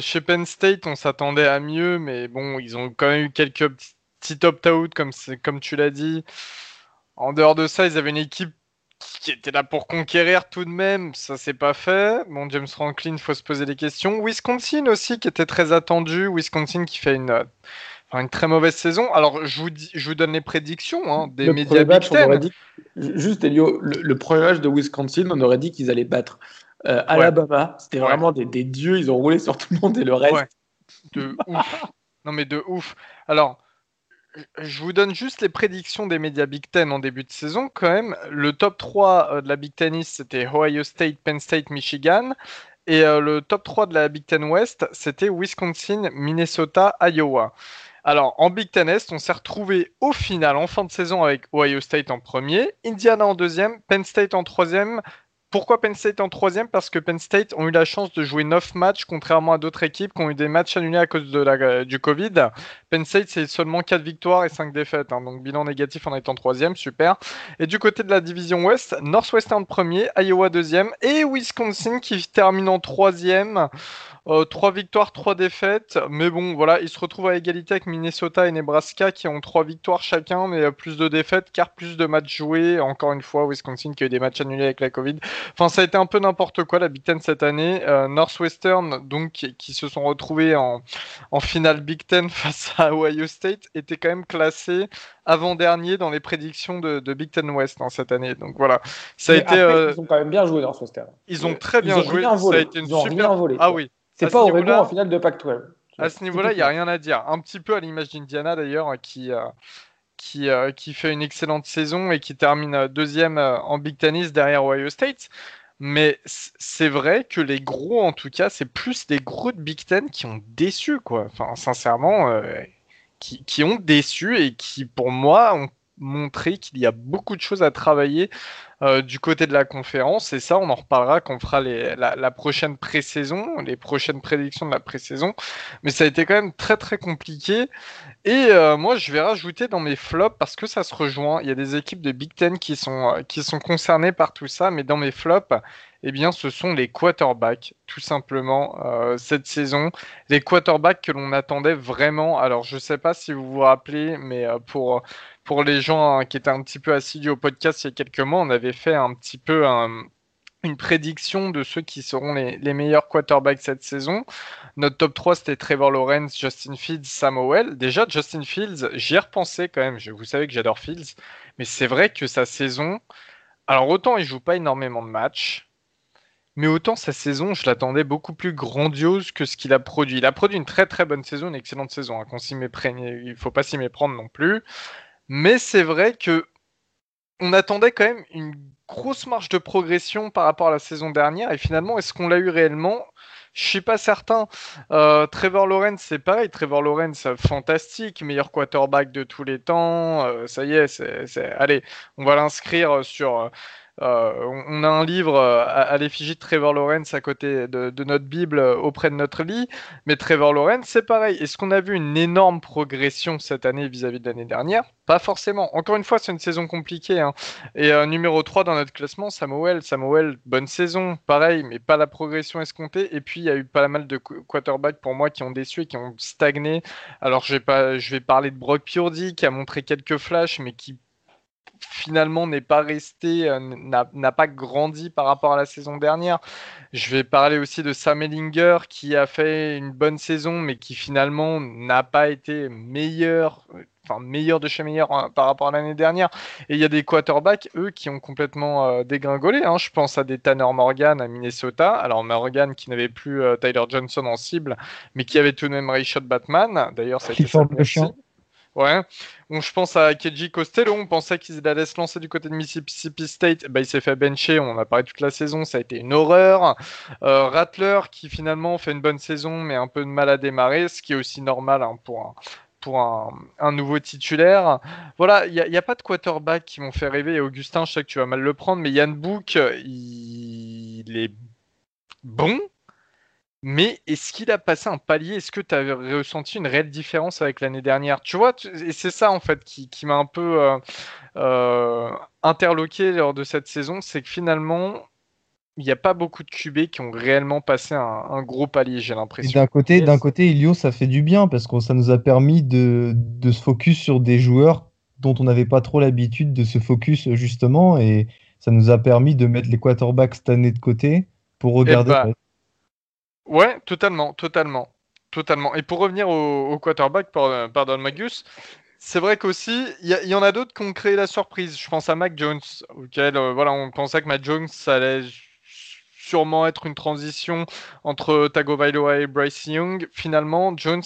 Chez Penn State, on s'attendait à mieux, mais bon, ils ont quand même eu quelques petits opt-out, comme, comme tu l'as dit. En dehors de ça, ils avaient une équipe qui était là pour conquérir tout de même, ça s'est pas fait. Bon, James Franklin, faut se poser des questions. Wisconsin aussi, qui était très attendu. Wisconsin qui fait une, une très mauvaise saison. Alors, je vous, je vous donne les prédictions hein, des le médias dit, Juste, Elio, le, premier match de Wisconsin, on aurait dit qu'ils allaient battre euh, Alabama. C'était vraiment des, des, dieux, ils ont roulé sur tout le monde et le reste. De ouf. Non, mais de ouf. Alors, je vous donne juste les prédictions des médias Big Ten en début de saison. Quand même, le top 3 euh, de la Big Ten East, c'était Ohio State, Penn State, Michigan. Et euh, le top 3 de la Big Ten West, c'était Wisconsin, Minnesota, Iowa. Alors, en Big Ten Est, on s'est retrouvé au final en fin de saison avec Ohio State en premier, Indiana en deuxième, Penn State en troisième, pourquoi Penn State en troisième? Parce que Penn State ont eu la chance de jouer 9 matchs, contrairement à d'autres équipes qui ont eu des matchs annulés à cause de la, euh, du Covid. Penn State, c'est seulement 4 victoires et 5 défaites. Hein, donc bilan négatif en étant troisième, super. Et du côté de la division Ouest, Northwestern premier, Iowa deuxième et Wisconsin qui termine en troisième. Euh, trois victoires, trois défaites. Mais bon, voilà, ils se retrouvent à égalité avec Minnesota et Nebraska qui ont trois victoires chacun, mais plus de défaites car plus de matchs joués. Encore une fois, Wisconsin qui a eu des matchs annulés avec la Covid. Enfin, ça a été un peu n'importe quoi la Big Ten cette année. Euh, Northwestern, donc, qui, se sont retrouvés en, en finale Big Ten face à Ohio State, était quand même classé avant-dernier dans les prédictions de, Big Ten West hein, cette année. Donc voilà, ça a été. Euh, ils ont quand même bien joué Northwestern. Ils ont très bien joué. Ça a été une ils ont super. Rien volé. Ah oui. C'est pas au en finale de Pac-12. À ce niveau-là, il n'y a rien à dire. Un petit peu à l'image d'Indiana d'ailleurs, qui, euh, qui, euh, qui fait une excellente saison et qui termine euh, deuxième en Big Tennis derrière Ohio State. Mais c'est vrai que les gros, en tout cas, c'est plus les gros de Big Ten qui ont déçu, quoi. Enfin, sincèrement, qui, qui, ont déçu et qui, pour moi, ont montré qu'il y a beaucoup de choses à travailler euh, du côté de la conférence. Et ça, on en reparlera quand on fera la, prochaine pré-saison, les prochaines prédictions de la pré-saison. Mais ça a été quand même très très compliqué. Et euh, moi, je vais rajouter dans mes flops parce que ça se rejoint. Il y a des équipes de Big Ten qui sont, euh, qui sont concernées par tout ça. Mais dans mes flops, eh bien, ce sont les quarterbacks, tout simplement, cette saison. Les quarterbacks que l'on attendait vraiment. Alors, je ne sais pas si vous vous rappelez, mais pour pour les gens hein, qui étaient un petit peu assidus au podcast il y a quelques mois, on avait fait un petit peu une prédiction de ceux qui seront les, meilleurs quarterbacks cette saison. Notre top 3, c'était Trevor Lawrence, Justin Fields, Samuel. Déjà, Justin Fields, j'y ai repensé quand même. vous savez que j'adore Fields. Mais c'est vrai que sa saison. Alors, autant il joue pas énormément de matchs. Mais autant sa saison, je l'attendais beaucoup plus grandiose que ce qu'il a produit. Il a produit une très très bonne saison, une excellente saison. Hein, s'y il ne faut pas s'y méprendre non plus. Mais c'est vrai que on attendait quand même une grosse marge de progression par rapport à la saison dernière. Et finalement, est-ce qu'on l'a eu réellement? Je suis pas certain. Euh, Trevor Lawrence, c'est pareil. Trevor Lawrence, fantastique, meilleur quarterback de tous les temps. Euh, ça y est, c'est, allez, on va l'inscrire sur euh, on a un livre euh, à, l'effigie de Trevor Lawrence à côté de, notre Bible euh, auprès de notre lit, mais Trevor Lawrence, c'est pareil. Est-ce qu'on a vu une énorme progression cette année vis-à-vis de l'année dernière? Pas forcément. Encore une fois, c'est une saison compliquée. Hein. Et numéro 3 dans notre classement, Samuel. Samuel, bonne saison, pareil, mais pas la progression escomptée. Et puis, il y a eu pas mal de quarterbacks pour moi qui ont déçu et qui ont stagné. Alors, je vais, pas, je vais parler de Brock Purdy qui a montré quelques flashs, mais qui finalement n'est pas resté, euh, n'a pas grandi par rapport à la saison dernière. Je vais parler aussi de Sam Ellinger qui a fait une bonne saison, mais qui finalement n'a pas été meilleur, enfin meilleur de chez meilleur hein, par rapport à l'année dernière. Et il y a des quarterbacks, eux, qui ont complètement euh, dégringolé. Hein. Je pense à des Tanner Morgan à Minnesota. Alors Morgan qui n'avait plus euh, Tyler Johnson en cible, mais qui avait tout de même Rayshot Batman. D'ailleurs, ça a été le chien. Ouais. je pense à Keji Costello. On pensait qu'il allait se lancer du côté de Mississippi State. Bah, il s'est fait bencher. On a parlé toute la saison. Ça a été une horreur. Euh, Rattler qui finalement fait une bonne saison, mais un peu de mal à démarrer, ce qui est aussi normal hein, pour un, pour un, nouveau titulaire. Voilà, il n'y a, pas de quarterback qui m'ont fait rêver. Et Augustin, je sais que tu vas mal le prendre, mais Yann Book, il est bon, mais est-ce qu'il a passé un palier? Est-ce que tu as ressenti une réelle différence avec l'année dernière? Tu vois, et c'est ça en fait qui, m'a un peu euh, euh, interloqué lors de cette saison, c'est que finalement, il n'y a pas beaucoup de QB qui ont réellement passé un, gros palier, j'ai l'impression. D'un côté, d'un côté, Ilio, ça fait du bien parce que ça nous a permis de, de se focus sur des joueurs dont on n'avait pas trop l'habitude de se focus justement, et ça nous a permis de mettre les quarterbacks cette année de côté pour regarder. Eh ben, Ouais, totalement, totalement, totalement. Et pour revenir au, quarterback, pardon, Magus, c'est vrai qu'aussi, il y, en a d'autres qui ont créé la surprise. Je pense à Mac Jones, auquel euh, voilà, on pensait que Mac Jones allait sûrement être une transition entre Tagovailoa et Bryce Young. Finalement, Jones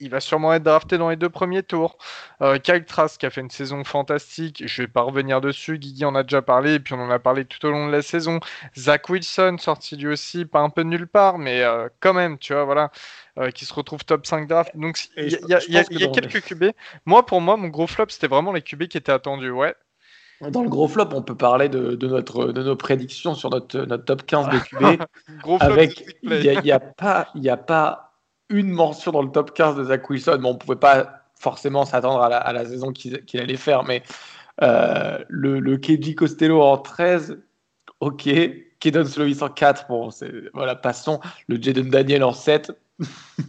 il va sûrement être drafté dans les deux premiers tours. Euh, Kyle Trask a fait une saison fantastique. Je vais pas revenir dessus. Guigui en a déjà parlé et puis on en a parlé tout au long de la saison. Zach Wilson sorti lui aussi, pas un peu de nulle part, mais euh, quand même, tu vois, voilà, euh, qui se retrouve top 5 draft. Donc il y a, quelques QB. Moi, pour moi, mon gros flop, c'était vraiment les QB qui étaient attendus. Ouais. Dans le gros flop, on peut parler de, notre, de nos prédictions sur notre, notre top 15 de QB. gros flop, avec, il n'y a, a, pas, il a pas une mention dans le top 15 de Zach Wilson. on ne pouvait pas forcément s'attendre à la, saison qu'il allait faire, mais euh, le, le KG Costello en 13, ok. Kedon Slovis en 4, bon, voilà, passons. Le Jaden Daniel en 7,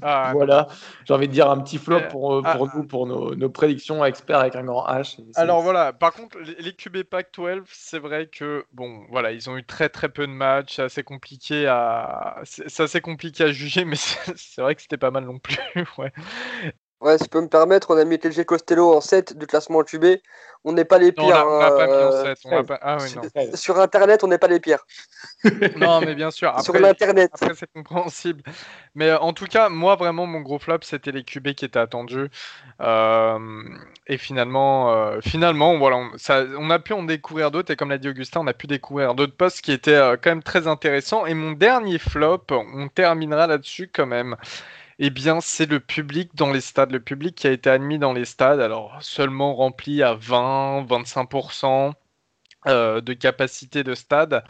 ah, voilà, j'ai envie de dire un petit flop pour, euh, pour ah, nous, pour nos, prédictions experts avec un grand H. Alors voilà, par contre, les QB Pack 12, c'est vrai que, bon, voilà, ils ont eu très très peu de matchs, c'est assez compliqué à, c'est assez compliqué à juger, mais c'est vrai que c'était pas mal non plus, ouais. Ouais, si je peux me permettre, on a mis TG Costello en 7 du classement QB. On n'est pas les pires. on n'a pas mis en 7. Euh, ah, oui, non. Sur Internet, on n'est pas les pires. non, mais bien sûr. Après, Sur l'Internet. Après, c'est compréhensible. Mais euh, en tout cas, moi, vraiment, mon gros flop, c'était les QB qui étaient attendus. Euh, et finalement, finalement voilà, on, ça, on, a pu en découvrir d'autres. Et comme l'a dit Augustin, on a pu découvrir d'autres postes qui étaient quand même très intéressants. Et mon dernier flop, on terminera là-dessus quand même eh bien, c'est le public dans les stades. Le public qui a été admis dans les stades, alors seulement rempli à 20-25% euh, de capacité de stade.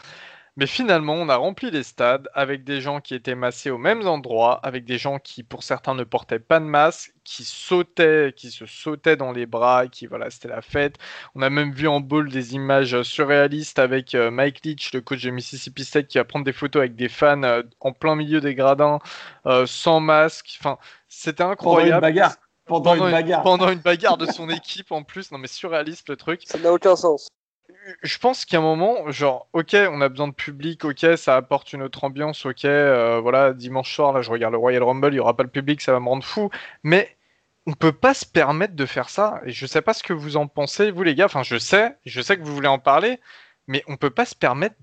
Mais finalement, on a rempli les stades avec des gens qui étaient massés aux mêmes endroits, avec des gens qui, pour certains, ne portaient pas de masque, qui sautaient, qui se sautaient dans les bras, qui, voilà, c'était la fête. On a même vu en bowl des images surréalistes avec euh, Mike Leach, le coach de Mississippi State, qui va prendre des photos avec des fans euh, en plein milieu des gradins, euh, sans masque. Enfin, c'était incroyable. Pendant une bagarre. Pendant, une bagarre. Pendant une bagarre de son équipe en plus. Non, mais surréaliste le truc. Ça n'a aucun sens je pense qu'à un moment, genre, ok, on a besoin de public, ok, ça apporte une autre ambiance, ok, euh, voilà, dimanche soir, là, je regarde le Royal Rumble, il n'y aura pas le public, ça va me rendre fou, mais on peut pas se permettre de faire ça, et je sais pas ce que vous en pensez, vous les gars, enfin, je sais, je sais que vous voulez en parler, mais on peut pas se permettre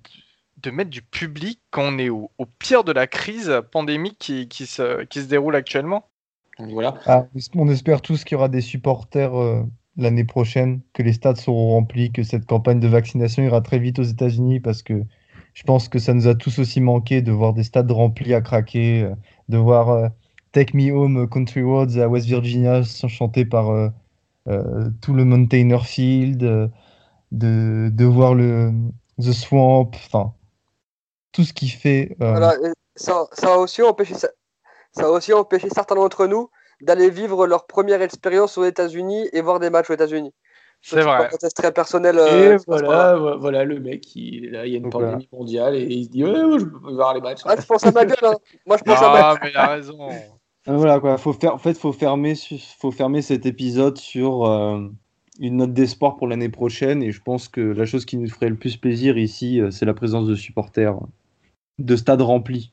de mettre du public quand on est au, pire de la crise pandémique qui, se, qui se déroule actuellement. Voilà. Ah, on espère tous qu'il y aura des supporters euh, l'année prochaine, que les stades seront remplis, que cette campagne de vaccination ira très vite aux États-Unis parce que je pense que ça nous a tous aussi manqué de voir des stades remplis à craquer, de voir Take Me Home Country Roads à West Virginia chanté par tout le Mountainer Field, de, voir le The Swamp, enfin tout ce qui fait. Ça, a aussi empêché, ça a aussi empêché certains d'entre nous d'aller vivre leur première expérience aux États-Unis et voir des matchs aux États-Unis. C'est vrai. C'est très personnel. et euh, voilà, voilà, le mec, il est là, il y a une pandémie mondiale et il se dit ouais, je peux voir les matchs. Ah, je pense à ma gueule. Hein. Moi, je pense ah, à ma gueule. mais il a raison. Ah, voilà quoi, faut faire, en fait, faut fermer, faut fermer cet épisode sur euh, une note d'espoir pour l'année prochaine et je pense que la chose qui nous ferait le plus plaisir ici, euh, c'est la présence de supporters, de stades remplis.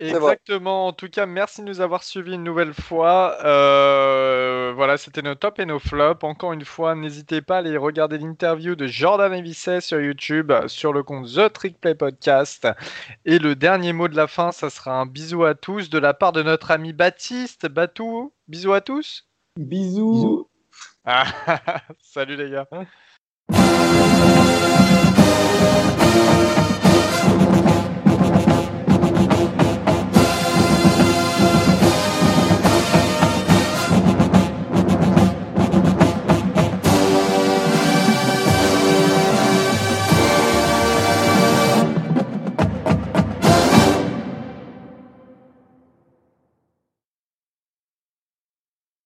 Exactement. En tout cas, merci de nous avoir suivis une nouvelle fois. Euh, voilà, c'était nos top et nos flops. Encore une fois, n'hésitez pas à aller regarder l'interview de Jordan Evisset sur YouTube, sur le compte The Trick Play Podcast. Et le dernier mot de la fin, ça sera un bisou à tous de la part de notre ami Baptiste. Batou, bisous à tous. Bisous. Ah, salut les gars.